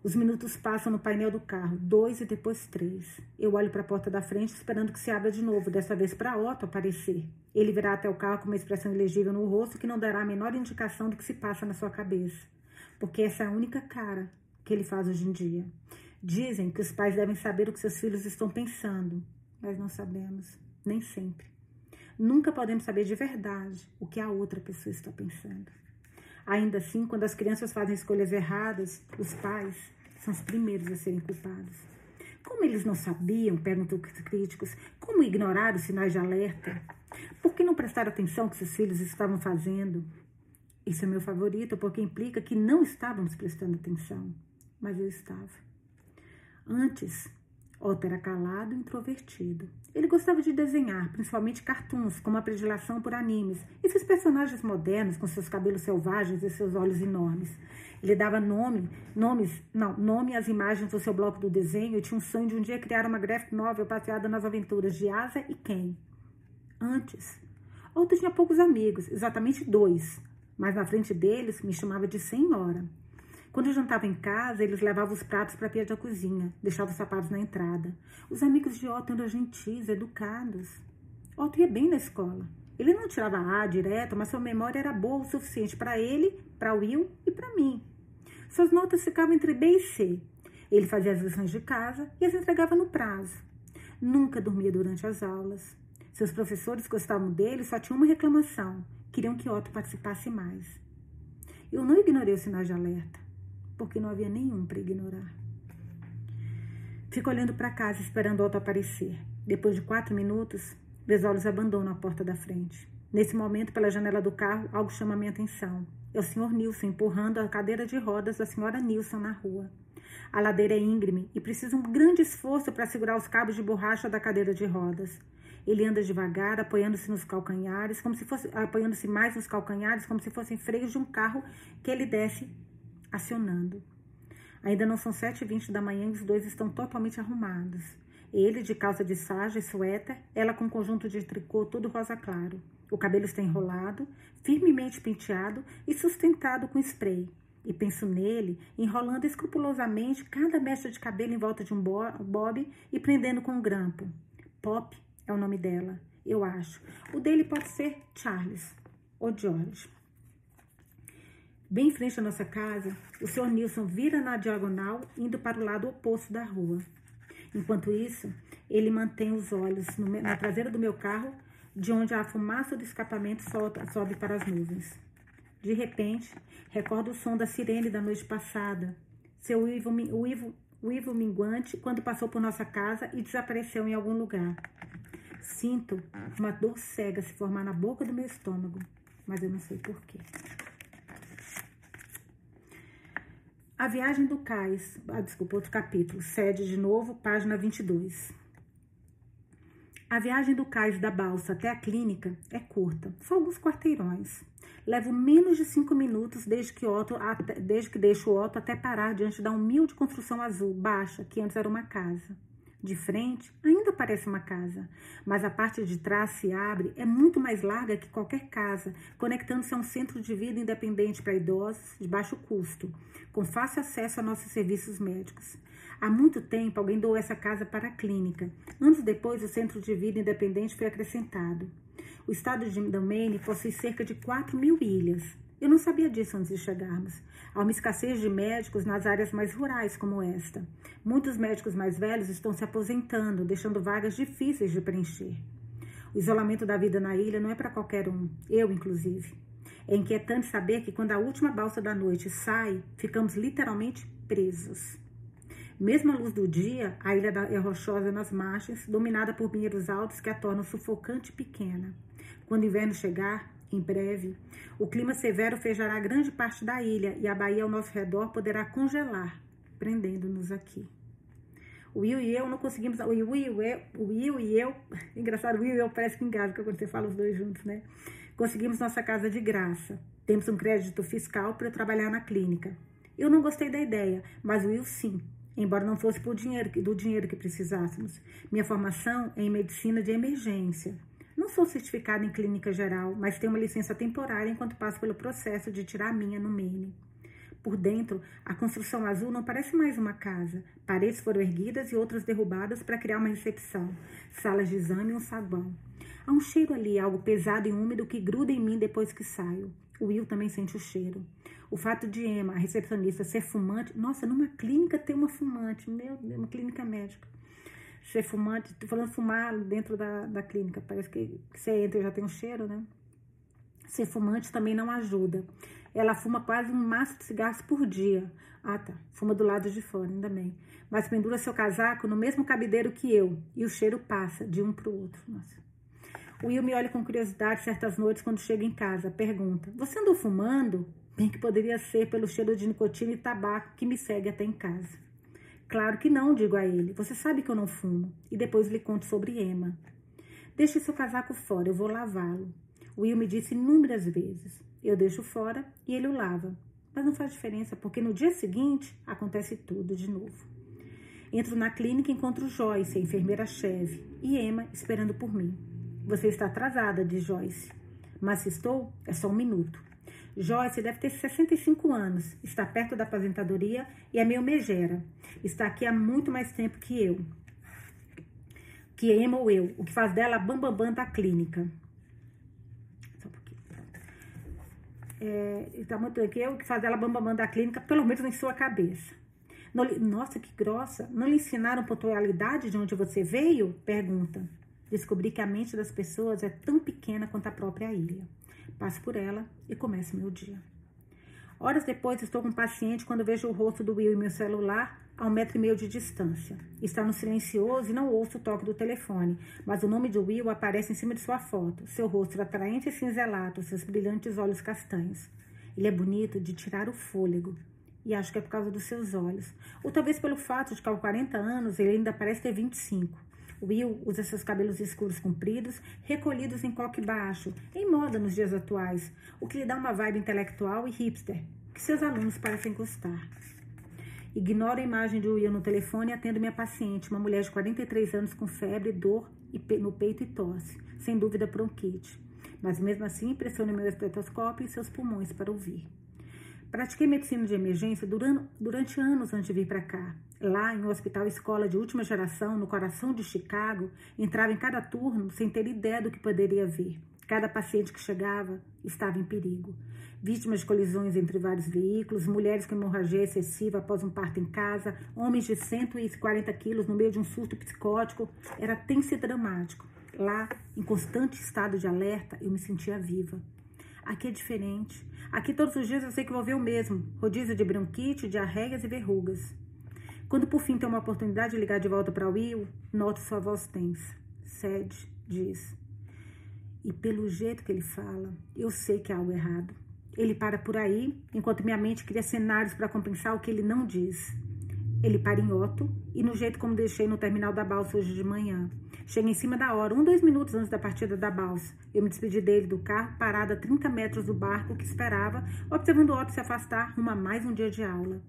A: Os minutos passam no painel do carro, dois e depois três. Eu olho para a porta da frente, esperando que se abra de novo, dessa vez para Otto aparecer. Ele virá até o carro com uma expressão ilegível no rosto que não dará a menor indicação do que se passa na sua cabeça. Porque essa é a única cara que ele faz hoje em dia. Dizem que os pais devem saber o que seus filhos estão pensando, mas não sabemos, nem sempre. Nunca podemos saber de verdade o que a outra pessoa está pensando. Ainda assim, quando as crianças fazem escolhas erradas, os pais são os primeiros a serem culpados. Como eles não sabiam, perguntam os críticos, como ignorar os sinais de alerta? Por que não prestar atenção ao que seus filhos estavam fazendo? Isso é meu favorito, porque implica que não estávamos prestando atenção. Mas eu estava. Antes, Otto era calado e introvertido. Ele gostava de desenhar, principalmente cartoons, com uma predileção por animes. Esses personagens modernos, com seus cabelos selvagens e seus olhos enormes. Ele dava nome, nomes, não, nome às imagens do seu bloco do desenho e tinha um sonho de um dia criar uma graphic novel baseada nas aventuras de Asa e Ken. Antes, Otto tinha poucos amigos, exatamente dois, mas na frente deles me chamava de senhora. Quando jantava em casa, eles levavam os pratos para a pia da cozinha, deixavam os sapatos na entrada. Os amigos de Otto eram gentis, educados. Otto ia bem na escola. Ele não tirava A direto, mas sua memória era boa o suficiente para ele, para Will e para mim. Suas notas ficavam entre B e C. Ele fazia as lições de casa e as entregava no prazo. Nunca dormia durante as aulas. Seus professores gostavam dele, só tinham uma reclamação. Queriam que Otto participasse mais. Eu não ignorei os sinais de alerta porque não havia nenhum para ignorar. Fico olhando para casa, esperando o auto aparecer. Depois de quatro minutos, meus olhos abandonam a porta da frente. Nesse momento, pela janela do carro, algo chama minha atenção. É o Sr. Nilson empurrando a cadeira de rodas da Sra. Nilson na rua. A ladeira é íngreme e precisa um grande esforço para segurar os cabos de borracha da cadeira de rodas. Ele anda devagar, apoiando-se nos calcanhares, como se fosse apoiando-se mais nos calcanhares, como se fossem freios de um carro que ele desce acionando. Ainda não são 7h20 da manhã e os dois estão totalmente arrumados. Ele de calça de sarja e suéter, ela com um conjunto de tricô todo rosa claro. O cabelo está enrolado, firmemente penteado e sustentado com spray. E penso nele, enrolando escrupulosamente cada mecha de cabelo em volta de um bob e prendendo com um grampo. Pop é o nome dela, eu acho. O dele pode ser Charles ou George. Bem em frente à nossa casa, o senhor Nilson vira na diagonal, indo para o lado oposto da rua. Enquanto isso, ele mantém os olhos no, na traseira do meu carro, de onde a fumaça do escapamento solta, sobe para as nuvens. De repente, recordo o som da sirene da noite passada, seu uivo, uivo, uivo minguante quando passou por nossa casa e desapareceu em algum lugar. Sinto uma dor cega se formar na boca do meu estômago, mas eu não sei porquê. A Viagem do Cais, ah, desculpa, outro capítulo, sede de novo, página 22. A viagem do cais da balsa até a clínica é curta, só alguns quarteirões. Levo menos de cinco minutos desde que, Otto, desde que deixo o Otto até parar diante da humilde construção azul, baixa, que antes era uma casa. De frente, ainda parece uma casa, mas a parte de trás se abre, é muito mais larga que qualquer casa, conectando-se a um centro de vida independente para idosos de baixo custo, com fácil acesso a nossos serviços médicos. Há muito tempo, alguém doou essa casa para a clínica. Anos depois, o centro de vida independente foi acrescentado. O estado de Maine possui cerca de 4 mil ilhas. Eu não sabia disso antes de chegarmos. Há uma escassez de médicos nas áreas mais rurais como esta. Muitos médicos mais velhos estão se aposentando, deixando vagas difíceis de preencher. O isolamento da vida na ilha não é para qualquer um, eu inclusive. É inquietante saber que quando a última balsa da noite sai, ficamos literalmente presos. Mesmo à luz do dia, a ilha é rochosa nas margens, dominada por pinheiros altos que a tornam sufocante e pequena. Quando o inverno chegar, em breve, o clima severo fejará grande parte da ilha e a baía ao nosso redor poderá congelar, prendendo-nos aqui. O Will e eu não conseguimos. O Will, e eu, o Will e eu. Engraçado, o Will e eu parece que engasga quando você fala os dois juntos, né? Conseguimos nossa casa de graça. Temos um crédito fiscal para eu trabalhar na clínica. Eu não gostei da ideia, mas o Will sim, embora não fosse por dinheiro, do dinheiro que precisássemos. Minha formação é em medicina de emergência. Não sou certificada em clínica geral, mas tenho uma licença temporária enquanto passo pelo processo de tirar a minha no Maine. Por dentro, a construção azul não parece mais uma casa. Paredes foram erguidas e outras derrubadas para criar uma recepção, salas de exame e um sabão. Há um cheiro ali, algo pesado e úmido que gruda em mim depois que saio. O Will também sente o cheiro. O fato de Emma, a recepcionista, ser fumante. Nossa, numa clínica tem uma fumante. Meu Deus, uma clínica médica ser fumante, tô falando fumar dentro da, da clínica, parece que, você entra e já tem um cheiro, né? Ser fumante também não ajuda. Ela fuma quase um maço de cigarros por dia. Ah, tá. Fuma do lado de fora, ainda bem. Mas pendura seu casaco no mesmo cabideiro que eu. E o cheiro passa de um pro outro. Nossa. Will me olha com curiosidade certas noites quando chega em casa. Pergunta: Você andou fumando? Bem que poderia ser pelo cheiro de nicotina e tabaco que me segue até em casa. Claro que não, digo a ele. Você sabe que eu não fumo. E depois lhe conto sobre Emma. Deixe seu casaco fora, eu vou lavá-lo. Will me disse inúmeras vezes. Eu deixo fora e ele o lava. Mas não faz diferença, porque no dia seguinte acontece tudo de novo. Entro na clínica e encontro Joyce, a enfermeira-chefe, e Emma esperando por mim. Você está atrasada, diz Joyce. Mas se estou, é só um minuto. Joyce deve ter 65 anos, está perto da aposentadoria e é meio megera. Está aqui há muito mais tempo que eu. Que Emma ou eu, o que faz dela a bam, bam da clínica. É, está muito eu, o que faz dela bambambam bam, da clínica, pelo menos em sua cabeça. nossa, que grossa. Não lhe ensinaram pontualidade de onde você veio? Pergunta. Descobri que a mente das pessoas é tão pequena quanto a própria ilha. Passo por ela e começo meu dia. Horas depois, estou com um paciente quando vejo o rosto do Will em meu celular a um metro e meio de distância. Está no silencioso e não ouço o toque do telefone, mas o nome de Will aparece em cima de sua foto. Seu rosto atraente e cinzelado, seus brilhantes olhos castanhos. Ele é bonito de tirar o fôlego. E acho que é por causa dos seus olhos. Ou talvez pelo fato de que aos 40 anos ele ainda parece ter 25. Will usa seus cabelos escuros compridos, recolhidos em coque baixo, em moda nos dias atuais, o que lhe dá uma vibe intelectual e hipster, que seus alunos parecem gostar. Ignoro a imagem de Will no telefone e atendo minha paciente, uma mulher de 43 anos com febre, dor no peito e tosse, sem dúvida bronquite. Mas mesmo assim, pressiono meu estetoscópio e seus pulmões para ouvir. Pratiquei medicina de emergência durante, durante anos antes de vir para cá. Lá, em um hospital escola de última geração, no coração de Chicago, entrava em cada turno sem ter ideia do que poderia vir. Cada paciente que chegava estava em perigo. Vítimas de colisões entre vários veículos, mulheres com hemorragia excessiva após um parto em casa, homens de 140 quilos no meio de um surto psicótico. Era tenso e dramático. Lá, em constante estado de alerta, eu me sentia viva. Aqui é diferente. Aqui todos os dias eu sei que vou ver o mesmo: rodízio de bronquite, diarreias e verrugas. Quando por fim tem uma oportunidade de ligar de volta para Will, noto sua voz tensa. Sed diz. E pelo jeito que ele fala, eu sei que há algo errado. Ele para por aí, enquanto minha mente cria cenários para compensar o que ele não diz. Ele para em Otto e no jeito como deixei no terminal da balsa hoje de manhã. Chega em cima da hora, um, dois minutos antes da partida da balsa. Eu me despedi dele do carro, parado a 30 metros do barco que esperava, observando Otto se afastar rumo a mais um dia de aula.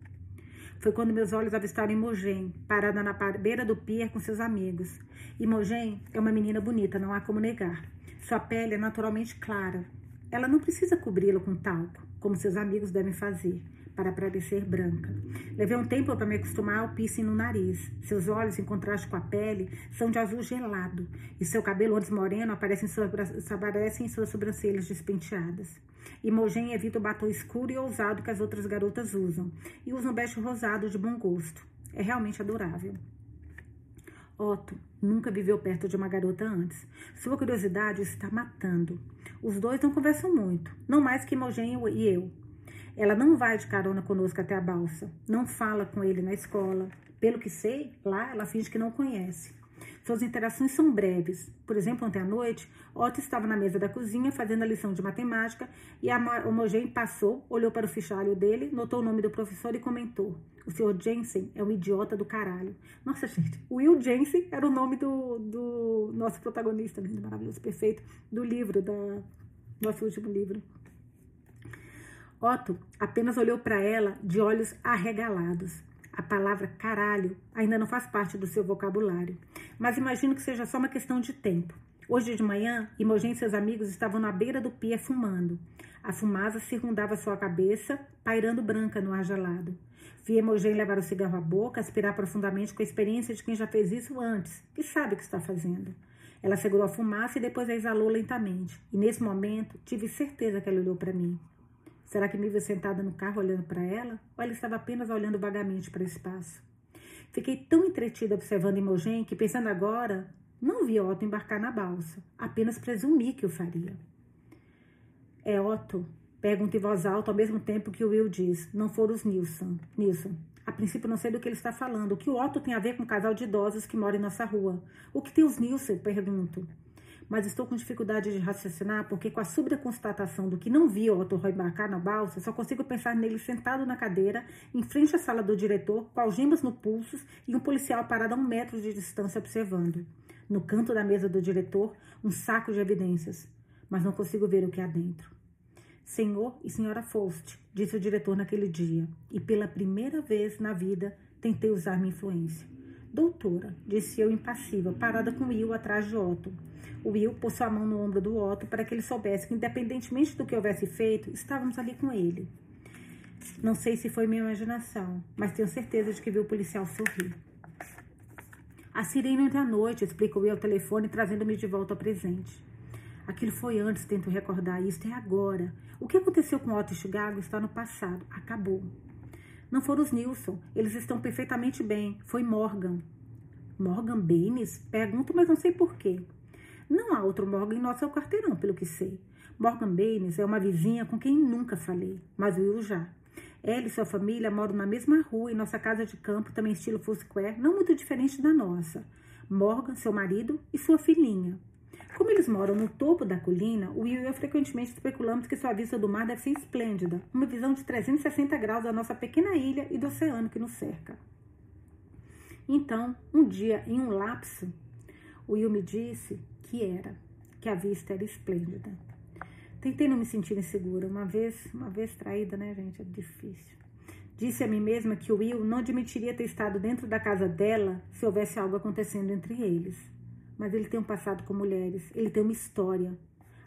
A: Foi quando meus olhos avistaram Imogen, parada na beira do pier com seus amigos. Imogen é uma menina bonita, não há como negar. Sua pele é naturalmente clara. Ela não precisa cobri-la com talco, como seus amigos devem fazer, para parecer branca. Levei um tempo para me acostumar ao piercing no nariz. Seus olhos, em contraste com a pele, são de azul gelado, e seu cabelo, antes moreno, aparece em, suas, aparece em suas sobrancelhas despenteadas. Imogen evita o batom escuro e ousado que as outras garotas usam, e usa um beijo rosado de bom gosto. É realmente adorável. Otto nunca viveu perto de uma garota antes. Sua curiosidade está matando. Os dois não conversam muito, não mais que Imogen e eu. Ela não vai de carona conosco até a balsa, não fala com ele na escola. Pelo que sei, lá ela finge que não conhece. Suas interações são breves. Por exemplo, ontem à noite, Otto estava na mesa da cozinha fazendo a lição de matemática e a Homogen passou, olhou para o fichário dele, notou o nome do professor e comentou: O senhor Jensen é um idiota do caralho. Nossa, gente, Will Jensen era o nome do, do nosso protagonista, lindo, maravilhoso, perfeito, do livro, da nosso último livro. Otto apenas olhou para ela de olhos arregalados. A palavra caralho ainda não faz parte do seu vocabulário, mas imagino que seja só uma questão de tempo. Hoje de manhã, Imogen e seus amigos estavam na beira do pia fumando. A fumaça circundava sua cabeça, pairando branca no ar gelado. Vi Imogen levar o cigarro à boca, aspirar profundamente com a experiência de quem já fez isso antes e sabe o que está fazendo. Ela segurou a fumaça e depois a exalou lentamente. E nesse momento, tive certeza que ela olhou para mim. Será que me viu sentada no carro olhando para ela? Ou ela estava apenas olhando vagamente para o espaço? Fiquei tão entretida observando Imogen que, pensando agora, não vi Otto embarcar na balsa. Apenas presumi que o faria. É Otto? Pergunta em voz alta ao mesmo tempo que o Will diz. Não foram os Nilson. Nilson. A princípio não sei do que ele está falando. O que o Otto tem a ver com um casal de idosos que mora em nossa rua? O que tem os Nilson? Pergunto. Mas estou com dificuldade de raciocinar porque, com a súbita constatação do que não vi o autor embarcar na balsa, só consigo pensar nele sentado na cadeira, em frente à sala do diretor, com algemas no pulso e um policial parado a um metro de distância observando. No canto da mesa do diretor, um saco de evidências, mas não consigo ver o que há dentro. Senhor e senhora Faust, disse o diretor naquele dia, e pela primeira vez na vida tentei usar minha influência. Doutora, disse eu impassível, parada com Will atrás de Otto. O Will pôs a mão no ombro do Otto para que ele soubesse que, independentemente do que houvesse feito, estávamos ali com ele. Não sei se foi minha imaginação, mas tenho certeza de que vi o policial sorrir. A sirene à noite, explicou Will ao telefone, trazendo-me de volta ao presente. Aquilo foi antes, tento recordar. Isto é agora. O que aconteceu com Otto e Chicago está no passado. Acabou. Não foram os Nilson. Eles estão perfeitamente bem. Foi Morgan. Morgan Baines? Pergunto, mas não sei porquê. Não há outro Morgan em nosso quarteirão, pelo que sei. Morgan Baines é uma vizinha com quem nunca falei, mas Will já. Ela e sua família moram na mesma rua em nossa casa de campo, também estilo Foursquare, não muito diferente da nossa. Morgan, seu marido e sua filhinha. Como eles moram no topo da colina, Will e eu frequentemente especulamos que sua vista do mar deve ser esplêndida, uma visão de 360 graus da nossa pequena ilha e do oceano que nos cerca. Então, um dia, em um lapso, o Will me disse que era, que a vista era esplêndida. Tentei não me sentir insegura, uma vez, uma vez traída, né, gente? É difícil. Disse a mim mesma que o Will não admitiria ter estado dentro da casa dela se houvesse algo acontecendo entre eles mas ele tem um passado com mulheres, ele tem uma história.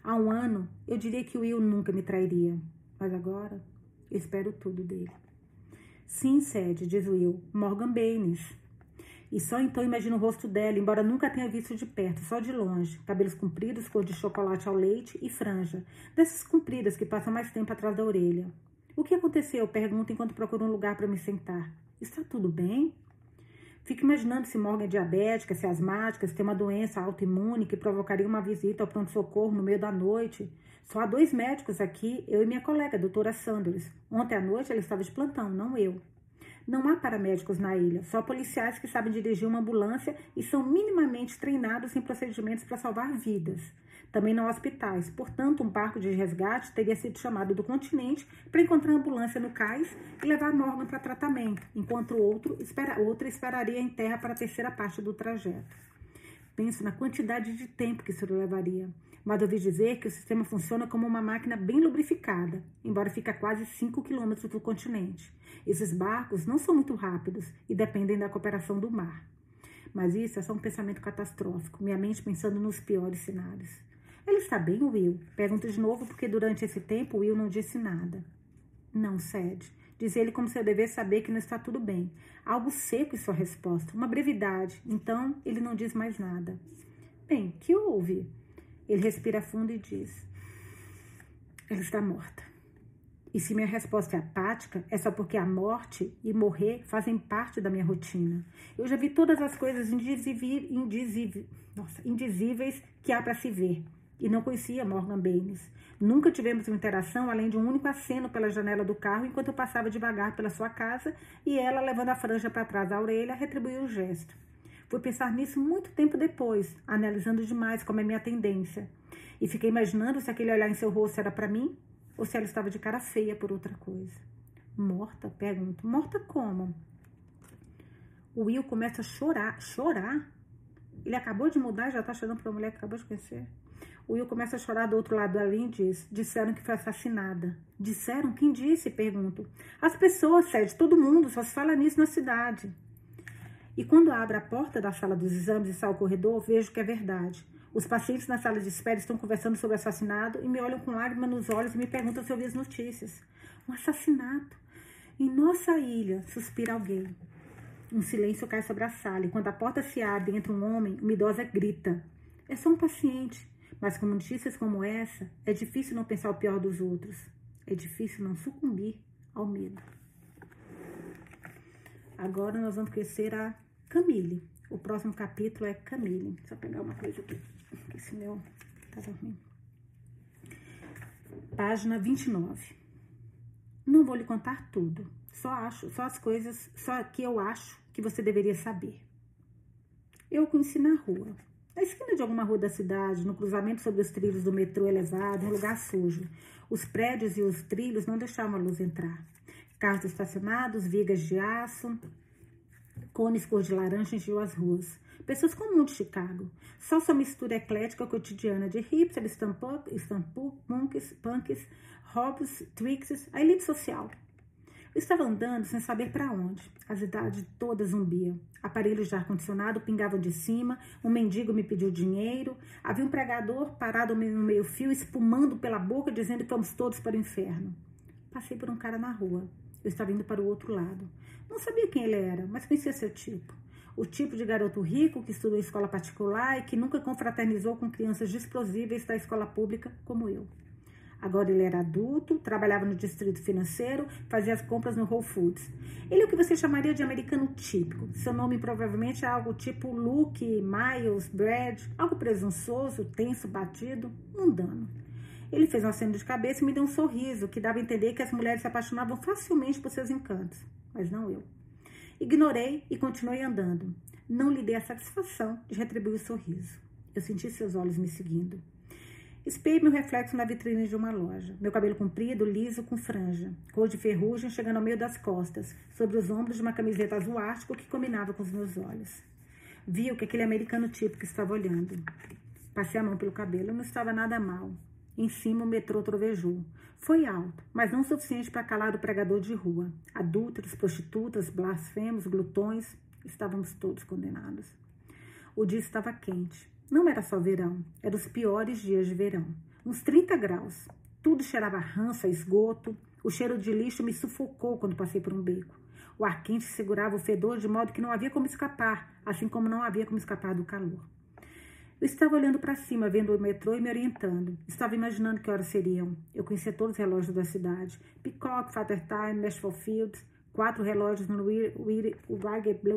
A: Há um ano, eu diria que o Will nunca me trairia, mas agora eu espero tudo dele. Sim, Sede, diz Will, Morgan Baines. E só então imagino o rosto dela, embora nunca tenha visto de perto, só de longe. Cabelos compridos, cor de chocolate ao leite e franja. Dessas compridas que passam mais tempo atrás da orelha. O que aconteceu? Pergunto enquanto procuro um lugar para me sentar. Está tudo bem? Fico imaginando se Morgan é diabética, se é asmática, se tem uma doença autoimune que provocaria uma visita ao pronto-socorro no meio da noite. Só há dois médicos aqui, eu e minha colega, a doutora Sanders. Ontem à noite ela estava de plantão, não eu. Não há paramédicos na ilha, só policiais que sabem dirigir uma ambulância e são minimamente treinados em procedimentos para salvar vidas também não hospitais. Portanto, um barco de resgate teria sido chamado do continente para encontrar ambulância no cais e levar Morgan para tratamento, enquanto outro espera, outra esperaria em terra para a terceira parte do trajeto. Penso na quantidade de tempo que isso levaria. Mas ouvi dizer que o sistema funciona como uma máquina bem lubrificada, embora fique a quase 5 quilômetros do continente. Esses barcos não são muito rápidos e dependem da cooperação do mar. Mas isso é só um pensamento catastrófico, minha mente pensando nos piores cenários. Ele está bem, Will? Pergunta de novo, porque durante esse tempo Will não disse nada. Não, cede. Diz ele como se eu devesse saber que não está tudo bem. Algo seco em sua resposta, uma brevidade. Então, ele não diz mais nada. Bem, que houve? Ele respira fundo e diz: Ela está morta. E se minha resposta é apática, é só porque a morte e morrer fazem parte da minha rotina. Eu já vi todas as coisas indizíveis, nossa, indizíveis que há para se ver e não conhecia Morgan Baines. Nunca tivemos uma interação além de um único aceno pela janela do carro enquanto eu passava devagar pela sua casa e ela, levando a franja para trás da orelha, retribuiu o gesto. Fui pensar nisso muito tempo depois, analisando demais como é minha tendência. E fiquei imaginando se aquele olhar em seu rosto era para mim ou se ela estava de cara feia por outra coisa. Morta? Pergunto. Morta como? O Will começa a chorar. Chorar? Ele acabou de mudar e já tá chorando pra mulher que acabou de conhecer? O Will começa a chorar do outro lado da e diz: Disseram que foi assassinada. Disseram? Quem disse? Pergunto. As pessoas, Sede, todo mundo, só se fala nisso na cidade. E quando abro a porta da sala dos exames e saio ao corredor, vejo que é verdade. Os pacientes na sala de espera estão conversando sobre o assassinato e me olham com lágrimas nos olhos e me perguntam se eu vi as notícias. Um assassinato. Em nossa ilha, suspira alguém. Um silêncio cai sobre a sala e quando a porta se abre entra um homem, uma idosa grita. É só um paciente. Mas com notícias como essa, é difícil não pensar o pior dos outros. É difícil não sucumbir ao medo. Agora nós vamos conhecer a Camille. O próximo capítulo é Camille. Eu pegar uma coisa aqui, que esse meu tá ruim. Página 29. Não vou lhe contar tudo. Só acho, só as coisas, só que eu acho que você deveria saber. Eu conheci na rua. Na esquina de alguma rua da cidade, no cruzamento sobre os trilhos do metrô elevado, um lugar sujo. Os prédios e os trilhos não deixavam a luz entrar. Carros estacionados, vigas de aço, cones cor de laranja enchiam as ruas. Pessoas comuns de Chicago. Só sua mistura eclética cotidiana de hipsters, stampunk, punks, punks, hobbs, tricks, a elite social. Eu estava andando sem saber para onde. As idades todas zumbiam. Aparelhos de ar-condicionado pingavam de cima, um mendigo me pediu dinheiro, havia um pregador parado no meio-fio, espumando pela boca, dizendo que vamos todos para o inferno. Passei por um cara na rua. Eu estava indo para o outro lado. Não sabia quem ele era, mas conhecia seu tipo. O tipo de garoto rico que estudou em escola particular e que nunca confraternizou com crianças desprosíveis da escola pública como eu. Agora ele era adulto, trabalhava no distrito financeiro, fazia as compras no Whole Foods. Ele é o que você chamaria de americano típico. Seu nome provavelmente é algo tipo Luke, Miles, Brad, algo presunçoso, tenso, batido, mundano. Ele fez um aceno de cabeça e me deu um sorriso que dava a entender que as mulheres se apaixonavam facilmente por seus encantos, mas não eu. Ignorei e continuei andando. Não lhe dei a satisfação de retribuir o sorriso. Eu senti seus olhos me seguindo. Espiei meu reflexo na vitrine de uma loja. Meu cabelo comprido, liso, com franja, cor de ferrugem chegando ao meio das costas, sobre os ombros de uma camiseta azul ártico que combinava com os meus olhos. Viu que aquele americano típico estava olhando. Passei a mão pelo cabelo, não estava nada mal. Em cima, o metrô trovejou. Foi alto, mas não suficiente para calar o pregador de rua. Adúlteros, prostitutas, blasfemos, glutões, estávamos todos condenados. O dia estava quente. Não era só verão, eram os piores dias de verão. Uns 30 graus. Tudo cheirava rança, esgoto. O cheiro de lixo me sufocou quando passei por um beco. O ar quente segurava o fedor de modo que não havia como escapar, assim como não havia como escapar do calor. Eu estava olhando para cima, vendo o metrô e me orientando. Estava imaginando que horas seriam. Eu conhecia todos os relógios da cidade. Peacock, Father Time, Nashville Fields, quatro relógios no Wire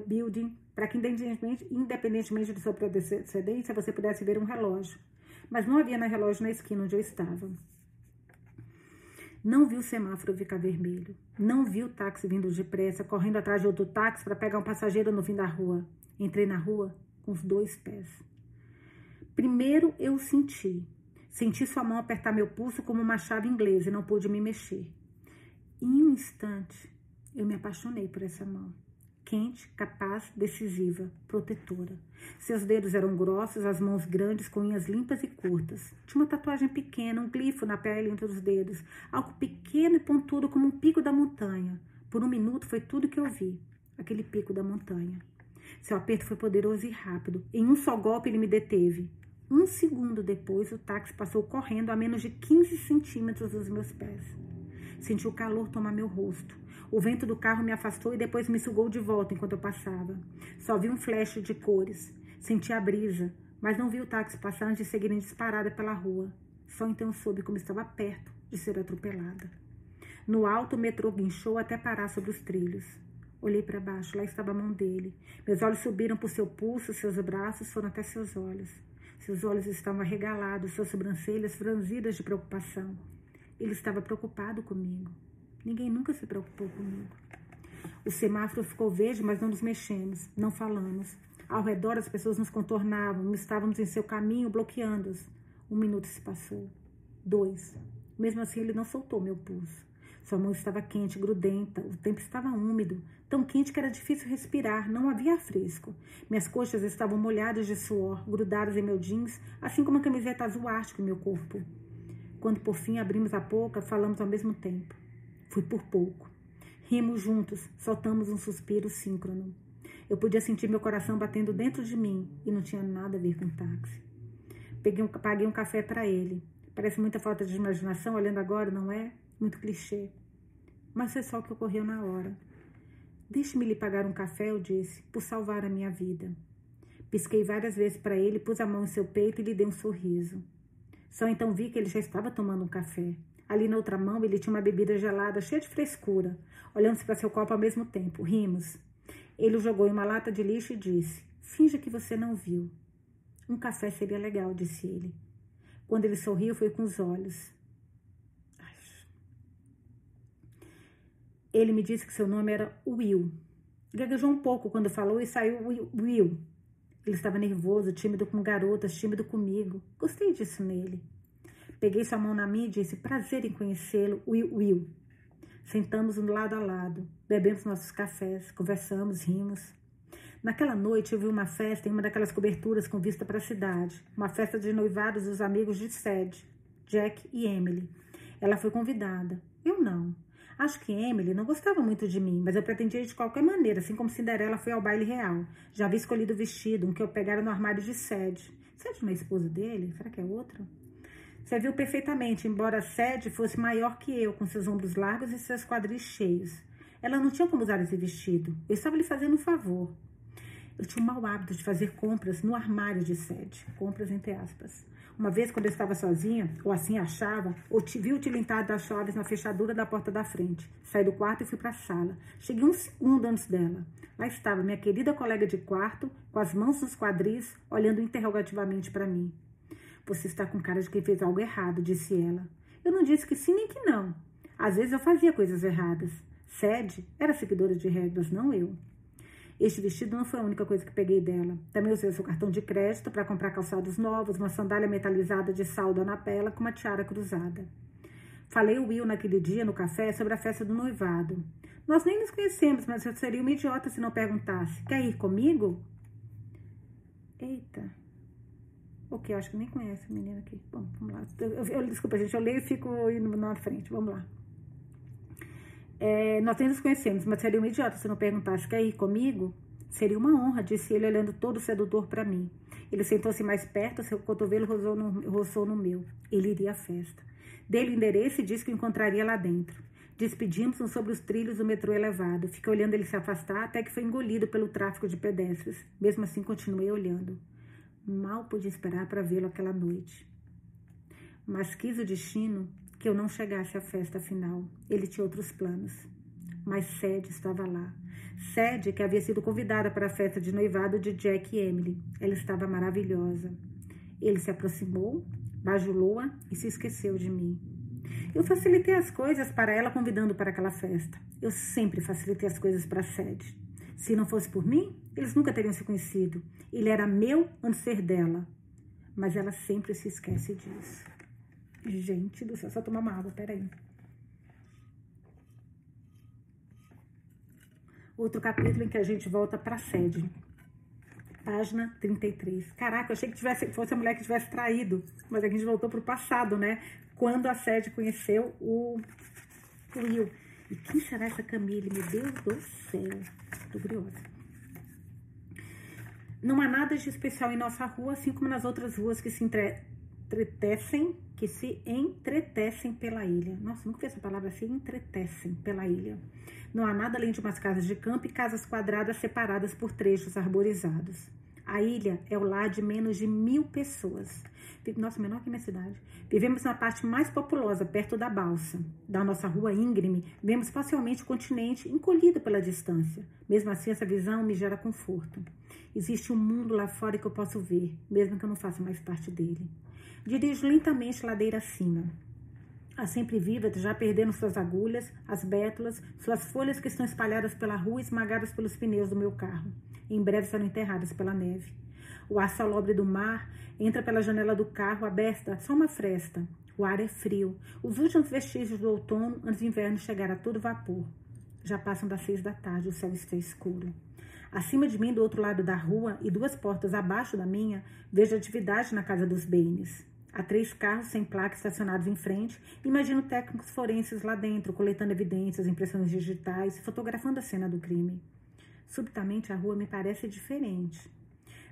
A: Building, para que, independentemente, independentemente de sua procedência, você pudesse ver um relógio. Mas não havia mais relógio na esquina onde eu estava. Não vi o semáforo ficar vermelho. Não vi o táxi vindo depressa, correndo atrás de outro táxi para pegar um passageiro no fim da rua. Entrei na rua com os dois pés. Primeiro eu senti. Senti sua mão apertar meu pulso como uma chave inglesa e não pude me mexer. Em um instante, eu me apaixonei por essa mão quente, capaz, decisiva, protetora. Seus dedos eram grossos, as mãos grandes, com unhas limpas e curtas. Tinha uma tatuagem pequena, um glifo na pele entre os dedos, algo pequeno e pontudo como um pico da montanha. Por um minuto foi tudo que eu vi, aquele pico da montanha. Seu aperto foi poderoso e rápido. Em um só golpe ele me deteve. Um segundo depois, o táxi passou correndo a menos de 15 centímetros dos meus pés. Senti o calor tomar meu rosto. O vento do carro me afastou e depois me sugou de volta enquanto eu passava. Só vi um flash de cores. Senti a brisa, mas não vi o táxi passar antes de seguirem disparada pela rua. Só então soube como estava perto de ser atropelada. No alto, o metrô guinchou até parar sobre os trilhos. Olhei para baixo, lá estava a mão dele. Meus olhos subiram por seu pulso, seus braços foram até seus olhos. Seus olhos estavam arregalados, suas sobrancelhas franzidas de preocupação. Ele estava preocupado comigo. Ninguém nunca se preocupou comigo. O semáforo ficou verde, mas não nos mexemos, não falamos. Ao redor, as pessoas nos contornavam, estávamos em seu caminho, bloqueando-os. Um minuto se passou. Dois. Mesmo assim, ele não soltou meu pulso. Sua mão estava quente, grudenta, o tempo estava úmido, tão quente que era difícil respirar, não havia fresco. Minhas coxas estavam molhadas de suor, grudadas em meu jeans, assim como a camiseta azul ártico em meu corpo. Quando por fim abrimos a boca, falamos ao mesmo tempo. Fui por pouco. Rimos juntos, soltamos um suspiro síncrono. Eu podia sentir meu coração batendo dentro de mim e não tinha nada a ver com o táxi. Peguei um, paguei um café para ele. Parece muita falta de imaginação, olhando agora, não é? Muito clichê. Mas foi só o que ocorreu na hora. Deixe-me lhe pagar um café, eu disse, por salvar a minha vida. Pisquei várias vezes para ele, pus a mão em seu peito e lhe dei um sorriso. Só então vi que ele já estava tomando um café. Ali na outra mão, ele tinha uma bebida gelada, cheia de frescura, olhando-se para seu copo ao mesmo tempo. Rimos. Ele o jogou em uma lata de lixo e disse: Finja que você não viu. Um café seria legal, disse ele. Quando ele sorriu, foi com os olhos. Ele me disse que seu nome era Will. Gaguejou um pouco quando falou e saiu Will. Ele estava nervoso, tímido com garotas, tímido comigo. Gostei disso nele. Peguei sua mão na minha e disse: Prazer em conhecê-lo, Will. Will. Sentamos lado a lado, bebemos nossos cafés, conversamos, rimos. Naquela noite eu vi uma festa em uma daquelas coberturas com vista para a cidade, uma festa de noivados dos amigos de Sed, Jack e Emily. Ela foi convidada. Eu não. Acho que Emily não gostava muito de mim, mas eu pretendia de qualquer maneira, assim como Cinderela foi ao baile real. Já havia escolhido o vestido, um que eu pegara no armário de Sede. Sede não é esposa dele? Será que é outro? Você viu perfeitamente, embora Sede fosse maior que eu, com seus ombros largos e seus quadris cheios. Ela não tinha como usar esse vestido. Eu estava lhe fazendo um favor. Eu tinha o mau hábito de fazer compras no armário de Sede. Compras entre aspas. Uma vez, quando eu estava sozinha, ou assim achava, ou vi o tilintado das chaves na fechadura da porta da frente. Saí do quarto e fui para a sala. Cheguei um segundo antes dela. Lá estava minha querida colega de quarto, com as mãos nos quadris, olhando interrogativamente para mim. Você está com cara de quem fez algo errado, disse ela. Eu não disse que sim nem que não. Às vezes eu fazia coisas erradas. Sede era seguidora de regras, não eu. Este vestido não foi a única coisa que peguei dela. Também usei o seu cartão de crédito para comprar calçados novos, uma sandália metalizada de salda na pela com uma tiara cruzada. Falei o Will naquele dia no café sobre a festa do noivado. Nós nem nos conhecemos, mas eu seria uma idiota se não perguntasse. Quer ir comigo? Eita. Ok, acho que nem conhece a menina aqui. Bom, vamos lá. Eu, eu, desculpa, gente, eu leio e fico indo na frente. Vamos lá. É, nós nem nos conhecemos, mas seria uma idiota se não perguntasse, quer ir comigo? Seria uma honra, disse ele, olhando todo sedutor para mim. Ele sentou-se mais perto, seu cotovelo roçou no, roçou no meu. Ele iria à festa. Dei-lhe o endereço e disse que o encontraria lá dentro. Despedimos-nos sobre os trilhos do metrô elevado. Fiquei olhando ele se afastar até que foi engolido pelo tráfego de pedestres. Mesmo assim, continuei olhando. Mal pude esperar para vê-lo aquela noite. Mas quis o destino que eu não chegasse à festa final. Ele tinha outros planos. Mas Sede estava lá. Sede, que havia sido convidada para a festa de noivado de Jack e Emily. Ela estava maravilhosa. Ele se aproximou, bajulou-a e se esqueceu de mim. Eu facilitei as coisas para ela, convidando para aquela festa. Eu sempre facilitei as coisas para Sede. Se não fosse por mim, eles nunca teriam se conhecido. Ele era meu antes de ser dela. Mas ela sempre se esquece disso. Gente do céu, só tomar uma água, peraí. Outro capítulo em que a gente volta para a sede. Página 33. Caraca, eu achei que tivesse, fosse a mulher que tivesse traído, mas a gente voltou para o passado, né? Quando a sede conheceu o, o Will. E quem será essa Camille? Meu Deus do céu. Tô curiosa. Não há nada de especial em nossa rua, assim como nas outras ruas que se entre entretecem, que se entretecem pela ilha. Nossa, nunca vi essa palavra assim, entretecem pela ilha. Não há nada além de umas casas de campo e casas quadradas separadas por trechos arborizados. A ilha é o lar de menos de mil pessoas. Nossa, menor que minha cidade. Vivemos na parte mais populosa, perto da balsa. Da nossa rua íngreme, vemos facilmente o continente encolhido pela distância. Mesmo assim, essa visão me gera conforto. Existe um mundo lá fora que eu posso ver, mesmo que eu não faça mais parte dele. Dirijo lentamente ladeira acima. A sempre viva, já perdendo suas agulhas, as bétulas, suas folhas que estão espalhadas pela rua, esmagadas pelos pneus do meu carro. Em breve serão enterradas pela neve. O ar salobre do mar entra pela janela do carro, aberta só uma fresta. O ar é frio. Os últimos vestígios do outono, antes do inverno chegar a todo vapor. Já passam das seis da tarde, o céu está escuro. Acima de mim, do outro lado da rua e duas portas abaixo da minha, vejo atividade na casa dos Baines. Há três carros sem placa estacionados em frente. Imagino técnicos forenses lá dentro, coletando evidências, impressões digitais, fotografando a cena do crime. Subitamente a rua me parece diferente.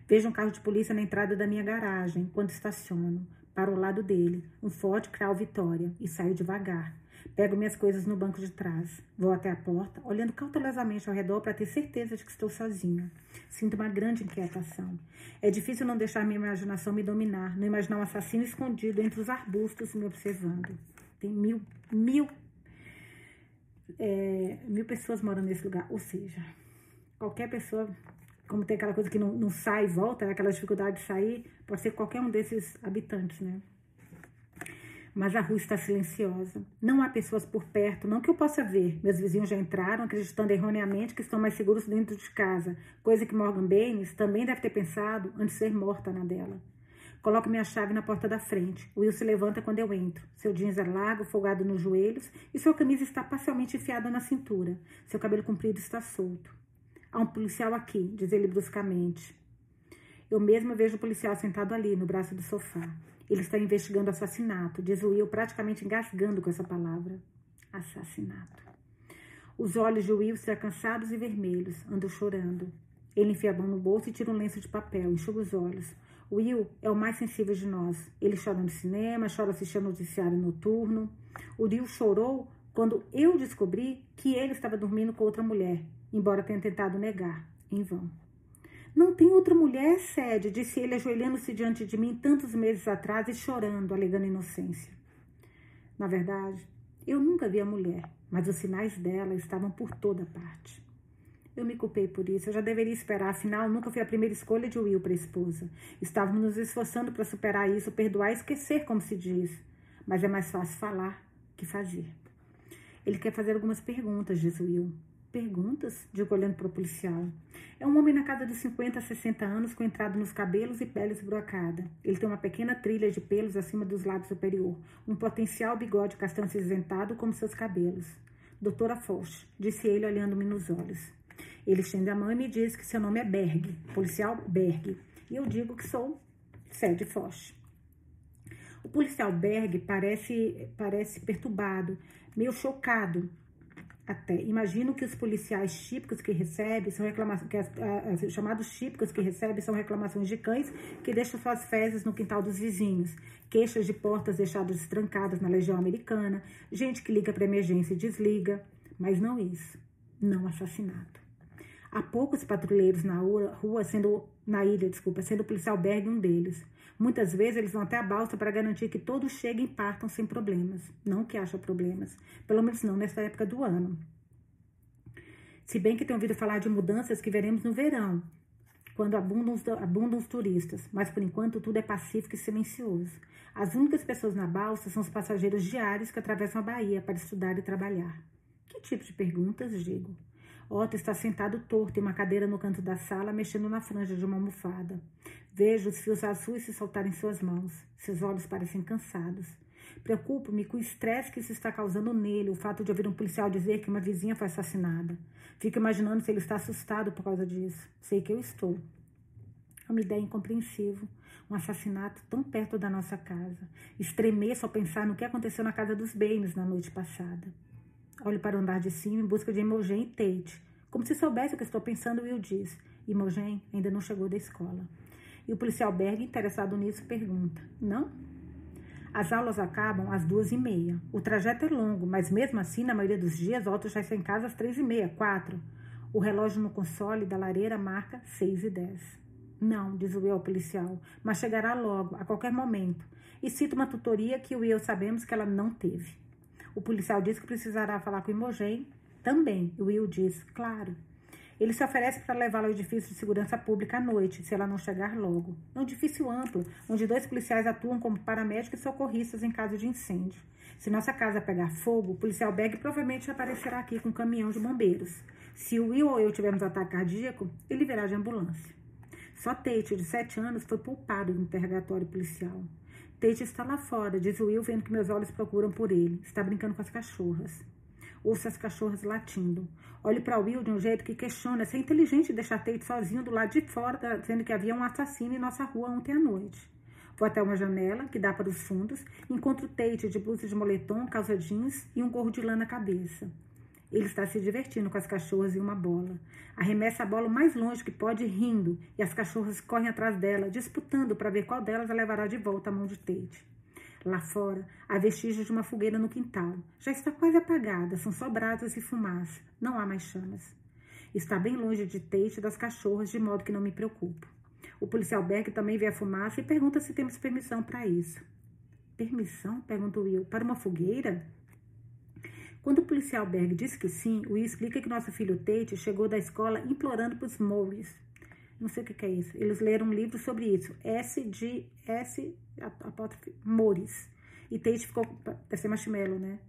A: Vejo um carro de polícia na entrada da minha garagem, quando estaciono. Para o lado dele, um Ford Crown Vitória, e saio devagar. Pego minhas coisas no banco de trás. Vou até a porta, olhando cautelosamente ao redor para ter certeza de que estou sozinha. Sinto uma grande inquietação. É difícil não deixar minha imaginação me dominar, não imaginar um assassino escondido entre os arbustos me observando. Tem mil, mil, é, mil pessoas morando nesse lugar. Ou seja, qualquer pessoa, como tem aquela coisa que não, não sai e volta, né, aquela dificuldade de sair, pode ser qualquer um desses habitantes, né? Mas a rua está silenciosa. Não há pessoas por perto, não que eu possa ver. Meus vizinhos já entraram, acreditando erroneamente que estão mais seguros dentro de casa, coisa que Morgan Baines também deve ter pensado antes de ser morta na dela. Coloco minha chave na porta da frente. Will se levanta quando eu entro. Seu jeans é largo, folgado nos joelhos, e sua camisa está parcialmente enfiada na cintura. Seu cabelo comprido está solto. Há um policial aqui, diz ele bruscamente. Eu mesma vejo o policial sentado ali, no braço do sofá. Ele está investigando assassinato, diz Will, praticamente engasgando com essa palavra. Assassinato. Os olhos de Will estão cansados e vermelhos, andam chorando. Ele enfia a mão no bolso e tira um lenço de papel, enxuga os olhos. Will é o mais sensível de nós. Ele chora no cinema, chora assistindo noticiário noturno. O Will chorou quando eu descobri que ele estava dormindo com outra mulher, embora tenha tentado negar, em vão. Não tem outra mulher, Sede, disse ele, ajoelhando-se diante de mim tantos meses atrás e chorando, alegando inocência. Na verdade, eu nunca vi a mulher, mas os sinais dela estavam por toda parte. Eu me culpei por isso. Eu já deveria esperar, afinal, nunca fui a primeira escolha de Will para esposa. Estávamos nos esforçando para superar isso, perdoar e esquecer, como se diz. Mas é mais fácil falar que fazer. Ele quer fazer algumas perguntas, diz Will. Perguntas? Digo olhando para o policial. É um homem na casa dos 50 a 60 anos, com entrada nos cabelos e pele esburacada. Ele tem uma pequena trilha de pelos acima dos lábios superior, um potencial bigode castanho cinzentado como seus cabelos. Doutora Foch, disse ele olhando-me nos olhos. Ele estende a mão e me diz que seu nome é Berg, policial Berg. E eu digo que sou Sede Foch. O policial Berg parece, parece perturbado, meio chocado até. Imagino que os policiais típicos que recebem são reclamações, que as, as, chamados típicos que recebem são reclamações de cães que deixam suas fezes no quintal dos vizinhos, queixas de portas deixadas trancadas na legião americana, gente que liga para emergência e desliga, mas não isso, não assassinato. Há poucos patrulheiros na rua, sendo na ilha, desculpa, sendo o policial Berg um deles. Muitas vezes eles vão até a balsa para garantir que todos cheguem e partam sem problemas. Não que haja problemas, pelo menos não nessa época do ano. Se bem que tenho ouvido falar de mudanças que veremos no verão, quando abundam os, abundam os turistas, mas por enquanto tudo é pacífico e silencioso. As únicas pessoas na balsa são os passageiros diários que atravessam a Bahia para estudar e trabalhar. Que tipo de perguntas, digo? Otto está sentado torto em uma cadeira no canto da sala, mexendo na franja de uma almofada. Vejo os fios azuis se soltarem em suas mãos. Seus olhos parecem cansados. Preocupo-me com o estresse que isso está causando nele, o fato de ouvir um policial dizer que uma vizinha foi assassinada. Fico imaginando se ele está assustado por causa disso. Sei que eu estou. É uma ideia incompreensível. Um assassinato tão perto da nossa casa. Estremeço ao pensar no que aconteceu na casa dos Baines na noite passada. Olho para o andar de cima em busca de Imogen e Tate. Como se soubesse o que estou pensando, Will diz. Imogen ainda não chegou da escola. E o policial Berg, interessado nisso, pergunta: Não? As aulas acabam às duas e meia. O trajeto é longo, mas mesmo assim, na maioria dos dias, Otto já está em casa às três e meia, quatro. O relógio no console da lareira marca seis e dez. Não, diz o Will ao policial, mas chegará logo, a qualquer momento. E cita uma tutoria que o Will sabemos que ela não teve. O policial diz que precisará falar com Imogen também. Will diz, claro. Ele se oferece para levá-la ao edifício de segurança pública à noite, se ela não chegar logo. É um edifício amplo, onde dois policiais atuam como paramédicos e socorristas em caso de incêndio. Se nossa casa pegar fogo, o policial Beg provavelmente aparecerá aqui com um caminhão de bombeiros. Se o Will ou eu tivermos ataque cardíaco, ele virá de ambulância. Só Tate, de 7 anos, foi poupado do interrogatório policial. Tate está lá fora, diz Will, vendo que meus olhos procuram por ele. Está brincando com as cachorras. Ouço as cachorras latindo. Olho para Will de um jeito que questiona se é inteligente deixar Tate sozinho do lado de fora, dizendo que havia um assassino em nossa rua ontem à noite. Vou até uma janela, que dá para os fundos, encontro Tate de blusa de moletom, calça jeans e um gorro de lã na cabeça. Ele está se divertindo com as cachorras e uma bola. Arremessa a bola o mais longe que pode, rindo, e as cachorras correm atrás dela, disputando para ver qual delas a levará de volta à mão de Tate. Lá fora, há vestígios de uma fogueira no quintal. Já está quase apagada, são só brasas e fumaça. Não há mais chamas. Está bem longe de Tate e das cachorras, de modo que não me preocupo. O policial Beck também vê a fumaça e pergunta se temos permissão para isso. Permissão? pergunta Will. Para uma fogueira? Quando o policial Berg diz que sim, Will explica que nosso filho Tate chegou da escola implorando para os Morris. Não sei o que, é isso. Eles leram um livro sobre isso. S de S apóstrofe Morris. E Tate ficou. Deve ser marshmallow, né?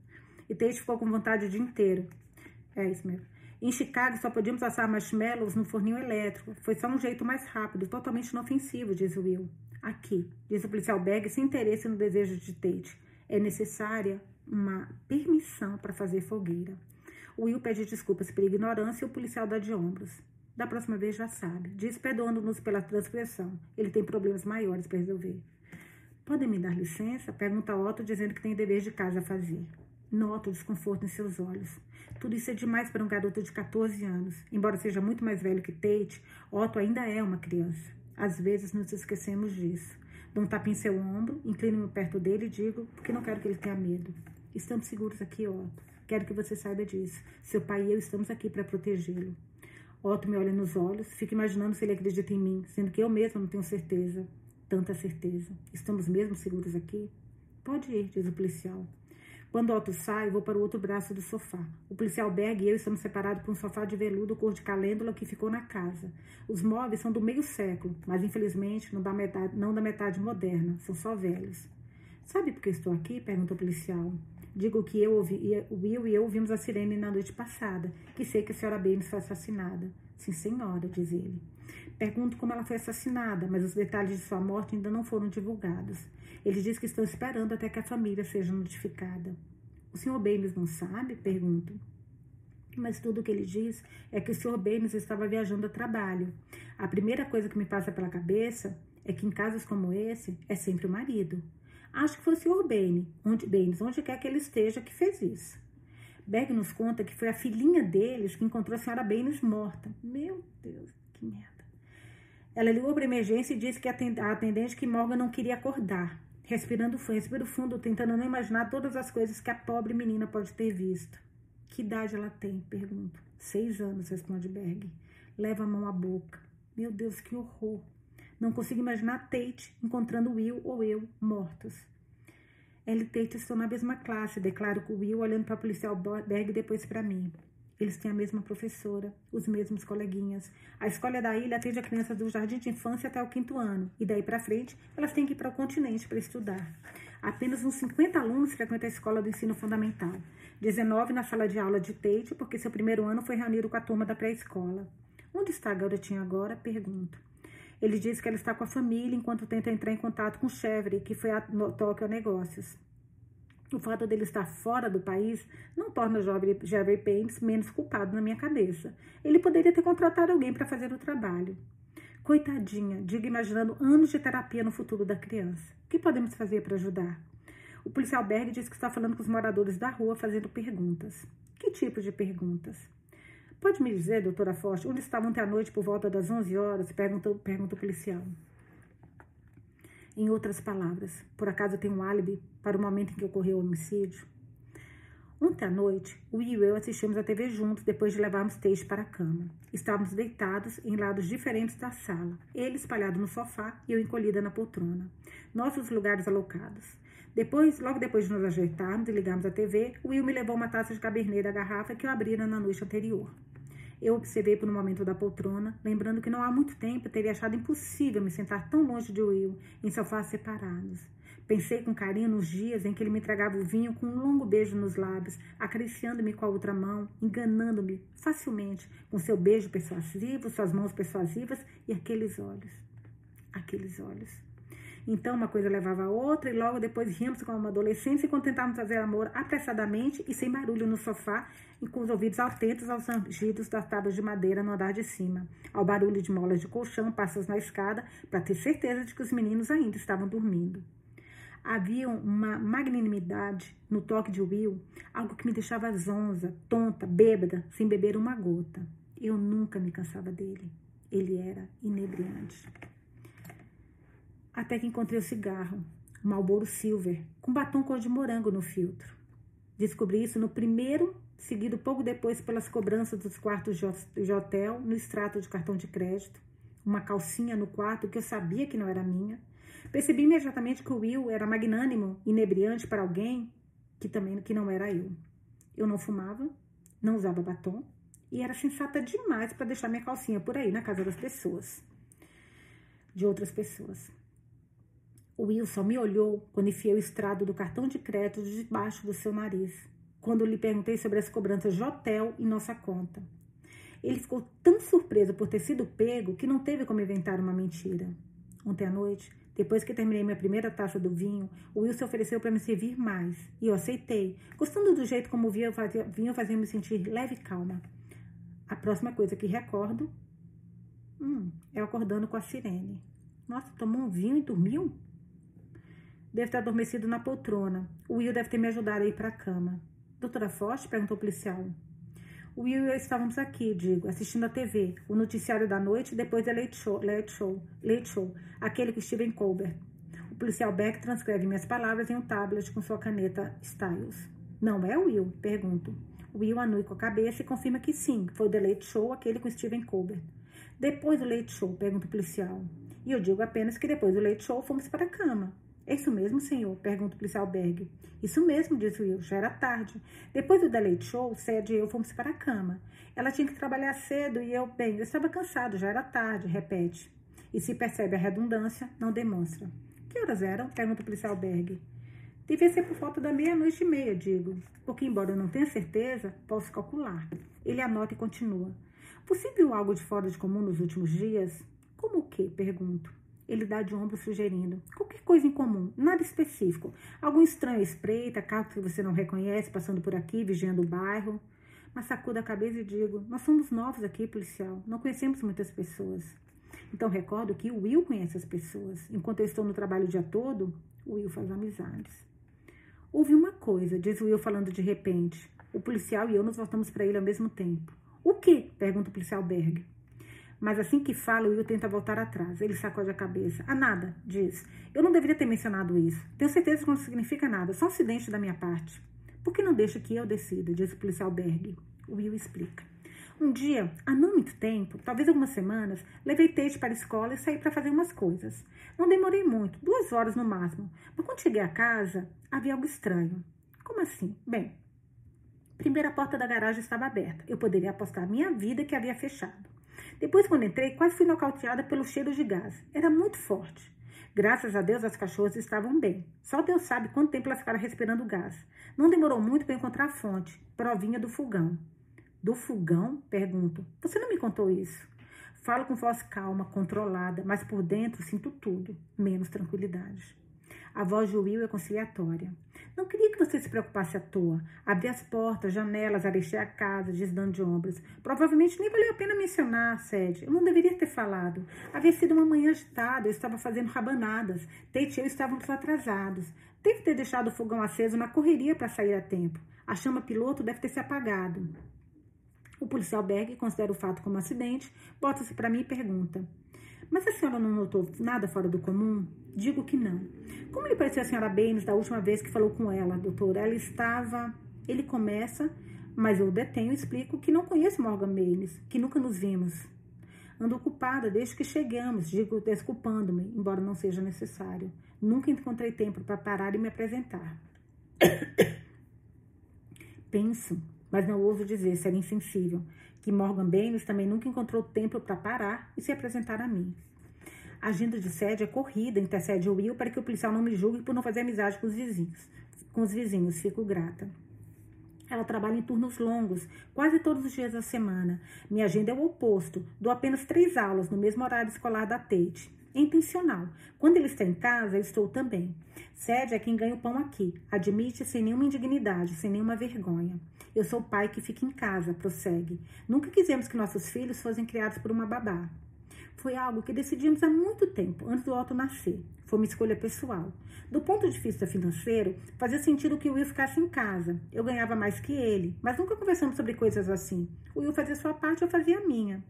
A: E Tate ficou com vontade o dia inteiro. É isso mesmo. Em Chicago só podíamos assar marshmallows no forninho elétrico. Foi só um jeito mais rápido, totalmente inofensivo, diz Will. Aqui, diz o policial Bag, sem interesse no desejo de Tate. É necessária uma permissão para fazer fogueira. Will pede desculpas pela ignorância e o policial dá de ombros. Da próxima vez já sabe. Diz perdoando-nos pela transgressão. Ele tem problemas maiores para resolver. Podem me dar licença? Pergunta Otto, dizendo que tem dever de casa a fazer. Noto o desconforto em seus olhos. Tudo isso é demais para um garoto de 14 anos. Embora seja muito mais velho que Tate, Otto ainda é uma criança. Às vezes nos esquecemos disso. Dou um tapinha em seu ombro, inclino-me perto dele e digo, porque não quero que ele tenha medo. Estamos seguros aqui, Otto. Quero que você saiba disso. Seu pai e eu estamos aqui para protegê-lo. Otto me olha nos olhos, fica imaginando se ele acredita em mim, sendo que eu mesma não tenho certeza. Tanta certeza. Estamos mesmo seguros aqui? Pode ir, diz o policial. Quando Otto sai, vou para o outro braço do sofá. O policial Berg e eu estamos separados por um sofá de veludo cor de calêndula que ficou na casa. Os móveis são do meio século, mas infelizmente não da metade, não da metade moderna, são só velhos. Sabe por que estou aqui? pergunta o policial. Digo que eu ouvi, o Will e eu ouvimos a sirene na noite passada, que sei que a senhora Baines foi assassinada. Sim, senhora, diz ele. Pergunto como ela foi assassinada, mas os detalhes de sua morte ainda não foram divulgados. Ele diz que estão esperando até que a família seja notificada. O senhor Baines não sabe? Pergunto. Mas tudo o que ele diz é que o senhor Baines estava viajando a trabalho. A primeira coisa que me passa pela cabeça é que em casos como esse é sempre o marido. Acho que foi o Sr. Baines, onde, Baines, onde quer que ele esteja, que fez isso. Berg nos conta que foi a filhinha deles que encontrou a senhora Baines morta. Meu Deus, que merda. Ela ligou para emergência e disse que a atendente que Morgan não queria acordar. Respirando fundo, respiro fundo, tentando não imaginar todas as coisas que a pobre menina pode ter visto. Que idade ela tem? Pergunto. Seis anos, responde Berg. Leva a mão à boca. Meu Deus, que horror. Não consigo imaginar Tate encontrando Will ou eu mortos. Ela e Tate estão na mesma classe, declaro com Will olhando para o policial Berg e depois para mim. Eles têm a mesma professora, os mesmos coleguinhas. A escola da ilha atende a crianças do jardim de infância até o quinto ano, e daí para frente elas têm que ir para o continente para estudar. Apenas uns 50 alunos frequentam a escola do ensino fundamental. 19 na sala de aula de Tate, porque seu primeiro ano foi reunido com a turma da pré-escola. Onde está a garotinha agora? Pergunto. Ele diz que ela está com a família enquanto tenta entrar em contato com Chevry, que foi a Tóquio negócios. O fato dele estar fora do país não torna Jeffrey Paines menos culpado na minha cabeça. Ele poderia ter contratado alguém para fazer o trabalho. Coitadinha, diga imaginando anos de terapia no futuro da criança. O que podemos fazer para ajudar? O policial Berg diz que está falando com os moradores da rua fazendo perguntas. Que tipo de perguntas? Pode me dizer, doutora Forte, onde estava ontem à noite por volta das 11 horas? Perguntou, pergunta o policial. Em outras palavras, por acaso tem um álibi para o momento em que ocorreu o homicídio? Ontem à noite, Will e eu assistimos a TV juntos depois de levarmos Teixe para a cama. Estávamos deitados em lados diferentes da sala, ele espalhado no sofá e eu encolhida na poltrona. Nossos lugares alocados. Depois, logo depois de nos ajeitarmos e ligarmos a TV, Will me levou uma taça de cabernet da garrafa que eu abrira na noite anterior. Eu observei por um momento da poltrona, lembrando que não há muito tempo teria achado impossível me sentar tão longe de Will, em sofás separados. Pensei com carinho nos dias em que ele me entregava o vinho com um longo beijo nos lábios, acariciando-me com a outra mão, enganando-me facilmente com seu beijo persuasivo, suas mãos persuasivas e aqueles olhos. Aqueles olhos. Então uma coisa levava a outra e logo depois ríamos como uma adolescência e contentávamos fazer amor apressadamente e sem barulho no sofá e com os ouvidos atentos aos rangidos das tábuas de madeira no andar de cima, ao barulho de molas de colchão, passos na escada, para ter certeza de que os meninos ainda estavam dormindo. Havia uma magnanimidade no toque de Will, algo que me deixava zonza, tonta, bêbada, sem beber uma gota. Eu nunca me cansava dele. Ele era inebriante até que encontrei o cigarro, um Marlboro Silver, com batom cor de morango no filtro. Descobri isso no primeiro, seguido pouco depois pelas cobranças dos quartos de hotel, no extrato de cartão de crédito, uma calcinha no quarto que eu sabia que não era minha. Percebi imediatamente que o Will era magnânimo, inebriante para alguém que também que não era eu. Eu não fumava, não usava batom e era sensata demais para deixar minha calcinha por aí na casa das pessoas, de outras pessoas. Wilson me olhou quando enfiei o estrado do cartão de crédito debaixo do seu nariz, quando lhe perguntei sobre as cobranças de hotel em nossa conta. Ele ficou tão surpreso por ter sido pego que não teve como inventar uma mentira. Ontem à noite, depois que terminei minha primeira taça do vinho, o Wilson ofereceu para me servir mais, e eu aceitei, gostando do jeito como o vinho fazia me sentir leve e calma. A próxima coisa que recordo hum, é acordando com a sirene. Nossa, tomou um vinho e dormiu? Deve ter adormecido na poltrona. O Will deve ter me ajudado a ir para a cama. Doutora Forte? perguntou o policial. O Will e eu estávamos aqui, digo, assistindo a TV, o noticiário da noite e depois a Late Show, Late Show, Late Show, aquele com Steven Colbert. O policial Beck transcreve minhas palavras em um tablet com sua caneta Styles. Não é o Will? Pergunto. Will anui com a cabeça e confirma que sim, foi o The Late Show, aquele com Steven Colbert. Depois do Late Show, pergunta o policial. E eu digo apenas que depois do Late Show fomos para a cama. Isso mesmo, senhor? Pergunta o policial Berg. Isso mesmo, diz Will. Já era tarde. Depois do Late Show, Sede e eu fomos para a cama. Ela tinha que trabalhar cedo e eu, bem, eu estava cansado, já era tarde, repete. E se percebe a redundância, não demonstra. Que horas eram? Pergunta o policial Berg. Devia ser por volta da meia-noite e meia, digo. Porque, embora eu não tenha certeza, posso calcular. Ele anota e continua. Você viu algo de fora de comum nos últimos dias? Como o quê? Pergunto. Ele dá de ombro sugerindo. Qualquer coisa em comum, nada específico. Algum estranho espreita, carro que você não reconhece, passando por aqui, vigiando o bairro. Mas sacudo a cabeça e digo: Nós somos novos aqui, policial. Não conhecemos muitas pessoas. Então recordo que o Will conhece as pessoas. Enquanto eu estou no trabalho o dia todo, o Will faz amizades. Houve uma coisa, diz o Will falando de repente. O policial e eu nos voltamos para ele ao mesmo tempo. O que? pergunta o policial Berg. Mas assim que fala, o Will tenta voltar atrás. Ele sacode a cabeça. Ah, nada, diz. Eu não deveria ter mencionado isso. Tenho certeza que não significa nada, só um acidente da minha parte. Por que não deixa que eu decida? Diz o policial Berg. O Will explica. Um dia, há não muito tempo, talvez algumas semanas, levei Tate para a escola e saí para fazer umas coisas. Não demorei muito, duas horas no máximo. Mas quando cheguei a casa, havia algo estranho. Como assim? Bem, a porta da garagem estava aberta. Eu poderia apostar minha vida que havia fechado. Depois, quando entrei, quase fui nocauteada pelo cheiro de gás. Era muito forte. Graças a Deus, as cachorras estavam bem. Só Deus sabe quanto tempo elas ficaram respirando gás. Não demorou muito para encontrar a fonte. Provinha do fogão. Do fogão? Pergunto. Você não me contou isso? Falo com voz calma, controlada, mas por dentro sinto tudo, menos tranquilidade. A voz de Will é conciliatória. Não queria que você se preocupasse à toa. Abri as portas, janelas, arexei a casa, desdando de ombros. Provavelmente nem valeu a pena mencionar, Sede. Eu não deveria ter falado. Havia sido uma manhã agitada, eu estava fazendo rabanadas. Tate e eu estávamos atrasados. Deve ter deixado o fogão aceso na correria para sair a tempo. A chama piloto deve ter se apagado. O policial Berg considera o fato como um acidente, bota-se para mim e pergunta: Mas a senhora não notou nada fora do comum? Digo que não. Como lhe pareceu a senhora Baines da última vez que falou com ela, doutor? Ela estava. Ele começa, mas eu detenho e explico que não conheço Morgan Baines, que nunca nos vimos. Ando ocupada desde que chegamos, digo desculpando-me, embora não seja necessário. Nunca encontrei tempo para parar e me apresentar. Penso, mas não ouso dizer, ser insensível, que Morgan Baines também nunca encontrou tempo para parar e se apresentar a mim. A agenda de sede é corrida, intercede o Will para que o policial não me julgue por não fazer amizade com os vizinhos. Com os vizinhos, fico grata. Ela trabalha em turnos longos, quase todos os dias da semana. Minha agenda é o oposto. Dou apenas três aulas no mesmo horário escolar da Tate. É intencional. Quando ele está em casa, eu estou também. Sede é quem ganha o pão aqui. Admite sem nenhuma indignidade, sem nenhuma vergonha. Eu sou o pai que fica em casa, prossegue. Nunca quisemos que nossos filhos fossem criados por uma babá foi algo que decidimos há muito tempo, antes do Otto nascer. Foi uma escolha pessoal. Do ponto de vista financeiro, fazia sentido que o Will ficasse em casa. Eu ganhava mais que ele, mas nunca conversamos sobre coisas assim. O Will fazia sua parte, eu fazia a minha.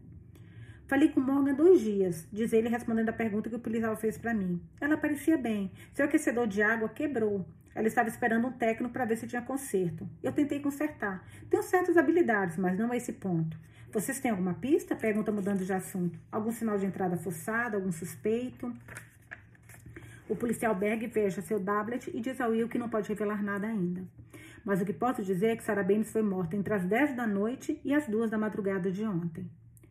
A: Falei com Morgan dois dias, diz ele respondendo a pergunta que o policial fez para mim. Ela parecia bem. Seu aquecedor de água quebrou. Ela estava esperando um técnico para ver se tinha conserto. Eu tentei consertar. Tenho certas habilidades, mas não a esse ponto. Vocês têm alguma pista? Pergunta mudando de assunto. Algum sinal de entrada forçada? Algum suspeito? O policial Berg fecha seu tablet e diz ao Will que não pode revelar nada ainda. Mas o que posso dizer é que Sarah Baines foi morta entre as 10 da noite e as 2 da madrugada de ontem.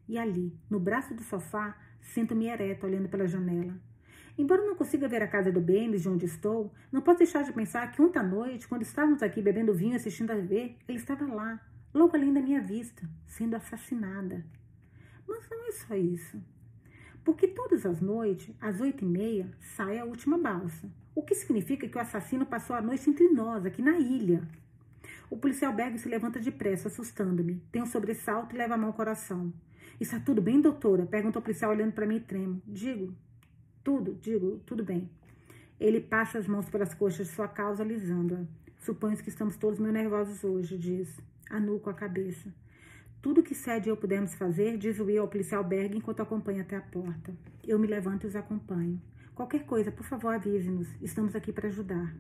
A: E ali, no braço do sofá, sinto-me ereta olhando pela janela. Embora não consiga ver a casa do Benes de onde estou, não posso deixar de pensar que ontem à noite, quando estávamos aqui bebendo vinho e assistindo a TV, ele estava lá, logo além da minha vista, sendo assassinada. Mas não é só isso. Porque todas as noites, às oito e meia, sai a última balsa. O que significa que o assassino passou a noite entre nós, aqui na ilha. O policial Berg se levanta depressa, assustando-me. Tem um sobressalto e leva a mão ao coração. Está tudo bem, doutora? Pergunta o policial olhando para mim tremo. Digo, tudo, digo, tudo bem. Ele passa as mãos pelas coxas de sua causa, alisando-a. Suponho que estamos todos meio nervosos hoje, diz. Anuco a cabeça. Tudo que Sede e eu pudermos fazer, diz Will ao policial Berg enquanto acompanha até a porta. Eu me levanto e os acompanho. Qualquer coisa, por favor, avise-nos. Estamos aqui para ajudar.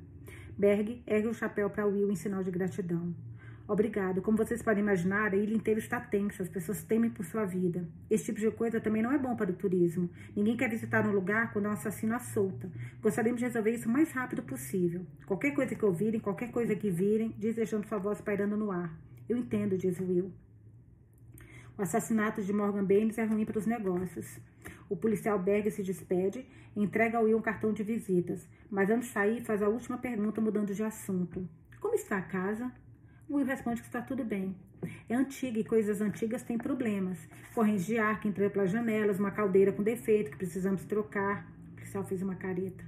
A: Berg ergue o chapéu para Will em sinal de gratidão. Obrigado. Como vocês podem imaginar, a ilha inteira está tensa, as pessoas temem por sua vida. Esse tipo de coisa também não é bom para o turismo. Ninguém quer visitar um lugar quando é um assassino à solta. Gostaríamos de resolver isso o mais rápido possível. Qualquer coisa que ouvirem, qualquer coisa que virem, diz deixando sua voz pairando no ar. Eu entendo, diz Will. O assassinato de Morgan Baines é ruim para os negócios. O policial Berg se despede entrega ao Will um cartão de visitas, mas antes de sair faz a última pergunta mudando de assunto. Como está a casa? Will responde que está tudo bem. É antiga e coisas antigas têm problemas. Correntes de ar que entram pelas janelas, uma caldeira com defeito que precisamos trocar. O policial fez uma careta.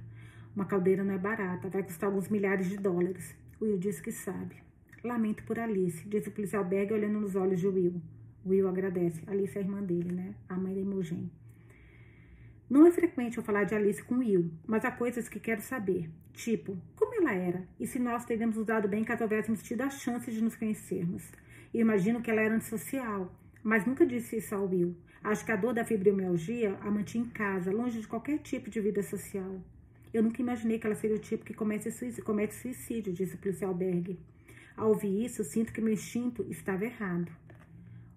A: Uma caldeira não é barata, vai custar alguns milhares de dólares. Will diz que sabe. Lamento por Alice, diz o policial Berg olhando nos olhos de Will. Will agradece. Alice é a irmã dele, né? A mãe da Imogen. Não é frequente eu falar de Alice com Will, mas há coisas que quero saber. Tipo, como ela era? E se nós teríamos usado bem caso houvéssemos tido a chance de nos conhecermos? Eu imagino que ela era antissocial, mas nunca disse isso ao Will. Acho que a dor da fibromialgia a mantinha em casa, longe de qualquer tipo de vida social. Eu nunca imaginei que ela seria o tipo que comete suicídio, comete suicídio disse o policial Berg. Ao ouvir isso, sinto que meu instinto estava errado.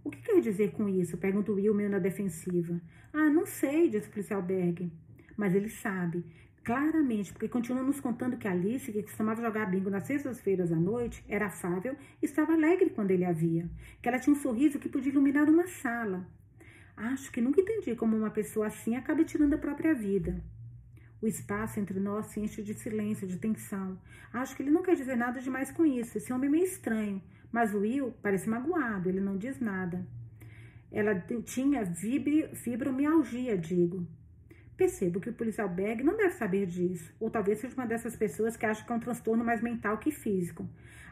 A: O que quer dizer com isso? Pergunta Will meio na defensiva. Ah, não sei, diz o policial Berg. Mas ele sabe, claramente, porque continua nos contando que Alice, que costumava jogar bingo nas sextas-feiras à noite, era afável e estava alegre quando ele a via. Que ela tinha um sorriso que podia iluminar uma sala. Acho que nunca entendi como uma pessoa assim acaba tirando a própria vida. O espaço entre nós se enche de silêncio, de tensão. Acho que ele não quer dizer nada demais com isso. Esse homem é meio estranho. Mas o Will parece magoado, ele não diz nada. Ela tinha fibromialgia, digo. Percebo que o policial Berg não deve saber disso, ou talvez seja uma dessas pessoas que acham que é um transtorno mais mental que físico.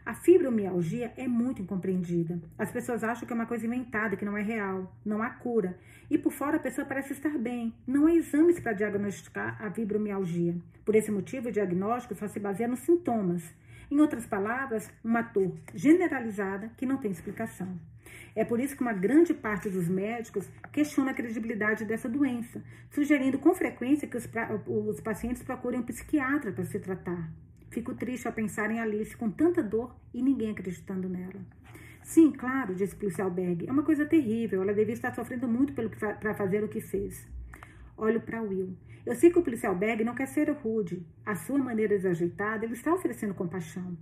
A: A fibromialgia é muito incompreendida. As pessoas acham que é uma coisa inventada, que não é real, não há cura. E por fora a pessoa parece estar bem. Não há exames para diagnosticar a fibromialgia. Por esse motivo, o diagnóstico só se baseia nos sintomas. Em outras palavras, uma dor generalizada que não tem explicação. É por isso que uma grande parte dos médicos questiona a credibilidade dessa doença, sugerindo com frequência que os, os pacientes procurem um psiquiatra para se tratar. Fico triste ao pensar em Alice com tanta dor e ninguém acreditando nela. Sim, claro, disse o policial Berg. É uma coisa terrível. Ela devia estar sofrendo muito para fazer o que fez. Olho para Will. Eu sei que o policial Berg não quer ser rude. A sua maneira desajeitada, ele está oferecendo compaixão.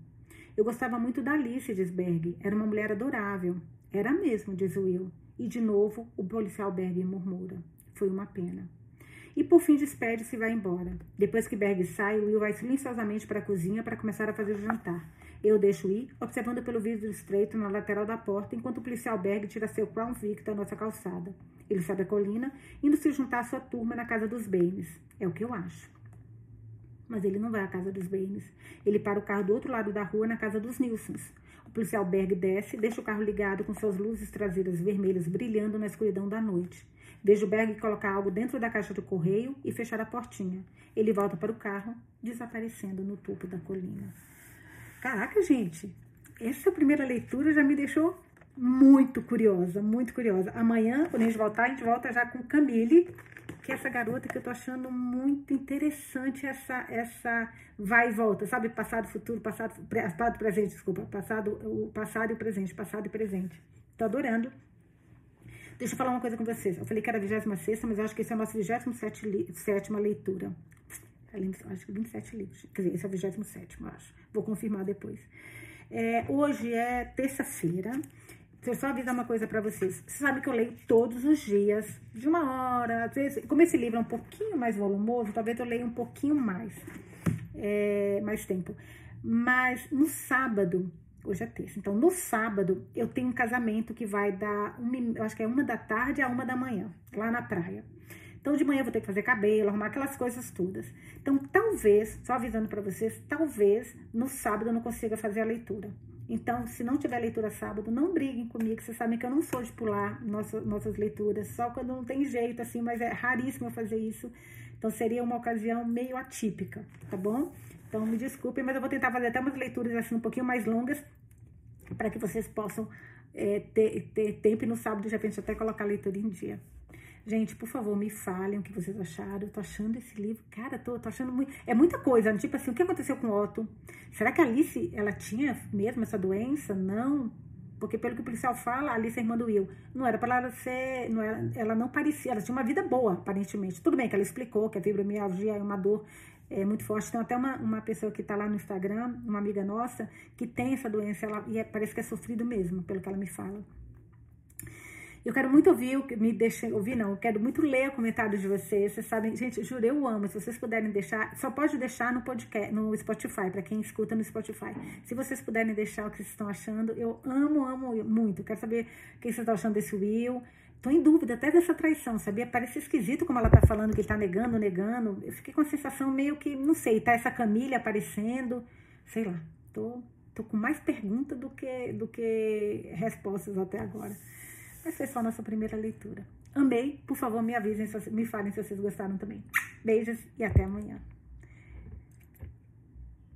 A: Eu gostava muito da Alice, diz Berg. Era uma mulher adorável. Era mesmo, diz Will. E de novo, o policial Berg murmura. Foi uma pena. E por fim despede-se e vai embora. Depois que Berg sai, Will vai silenciosamente para a cozinha para começar a fazer o jantar. Eu deixo ir, observando pelo vidro estreito na lateral da porta, enquanto o policial Berg tira seu Crown Vic da nossa calçada. Ele sobe a colina, indo se juntar à sua turma na casa dos Baines. É o que eu acho. Mas ele não vai à casa dos Baines. Ele para o carro do outro lado da rua, na casa dos Nilsons. O policial Berg desce, deixa o carro ligado com suas luzes traseiras vermelhas brilhando na escuridão da noite. Vejo Berg colocar algo dentro da caixa do correio e fechar a portinha. Ele volta para o carro, desaparecendo no topo da colina. Caraca, gente, essa primeira leitura já me deixou muito curiosa, muito curiosa. Amanhã, quando a gente voltar, a gente volta já com Camille, que é essa garota que eu tô achando muito interessante, essa, essa vai e volta, sabe? Passado, futuro, passado, passado, presente, desculpa, passado, o passado e o presente, passado e presente. Tô adorando. Deixa eu falar uma coisa com vocês. Eu falei que era a 26, mas eu acho que esse é a nossa 27 leitura. Acho que 27 livros. Quer dizer, esse é o 27, eu acho. Vou confirmar depois. É, hoje é terça-feira. Deixa eu só avisar uma coisa para vocês. Você sabe que eu leio todos os dias, de uma hora. Às vezes, como esse livro é um pouquinho mais volumoso, talvez eu leia um pouquinho mais, é, mais tempo. Mas no sábado, hoje é terça, então no sábado eu tenho um casamento que vai dar, eu acho que é uma da tarde a uma da manhã, lá na praia. Então de manhã eu vou ter que fazer cabelo, arrumar aquelas coisas todas. Então talvez, só avisando para vocês, talvez no sábado eu não consiga fazer a leitura. Então, se não tiver leitura sábado, não briguem comigo, vocês sabem que eu não sou de pular nossa, nossas leituras, só quando não tem jeito, assim, mas é raríssimo eu fazer isso. Então, seria uma ocasião meio atípica, tá bom? Então, me desculpem, mas eu vou tentar fazer até umas leituras assim um pouquinho mais longas, para que vocês possam é, ter, ter tempo e no sábado, de repente, até colocar a leitura em dia. Gente, por favor, me falem o que vocês acharam. Eu tô achando esse livro, cara, tô, tô achando muito. É muita coisa, tipo assim, o que aconteceu com o Otto? Será que a Alice, ela tinha mesmo essa doença? Não. Porque pelo que o policial fala, a Alice é irmã do Will. Não era para ela ser. Não era, ela não parecia, ela tinha uma vida boa, aparentemente. Tudo bem que ela explicou que a fibromialgia é uma dor é, muito forte. Tem até uma, uma pessoa que está lá no Instagram, uma amiga nossa, que tem essa doença, ela, e é, parece que é sofrido mesmo, pelo que ela me fala. Eu quero muito ouvir, me deixem ouvir não, eu quero muito ler comentários de vocês. Vocês sabem, gente, juro, eu amo. Se vocês puderem deixar, só pode deixar no podcast, no Spotify, para quem escuta no Spotify. Se vocês puderem deixar o que vocês estão achando, eu amo, amo muito. quero saber o que vocês estão achando desse Will. Tô em dúvida até dessa traição, sabia? Parece esquisito como ela tá falando que ele tá negando, negando. Eu fiquei com a sensação meio que, não sei, tá essa Camila aparecendo, sei lá. Tô, tô com mais pergunta do que, do que respostas até agora. Mas foi só a nossa primeira leitura. Amei, por favor, me avisem, me falem se vocês gostaram também. Beijos e até amanhã.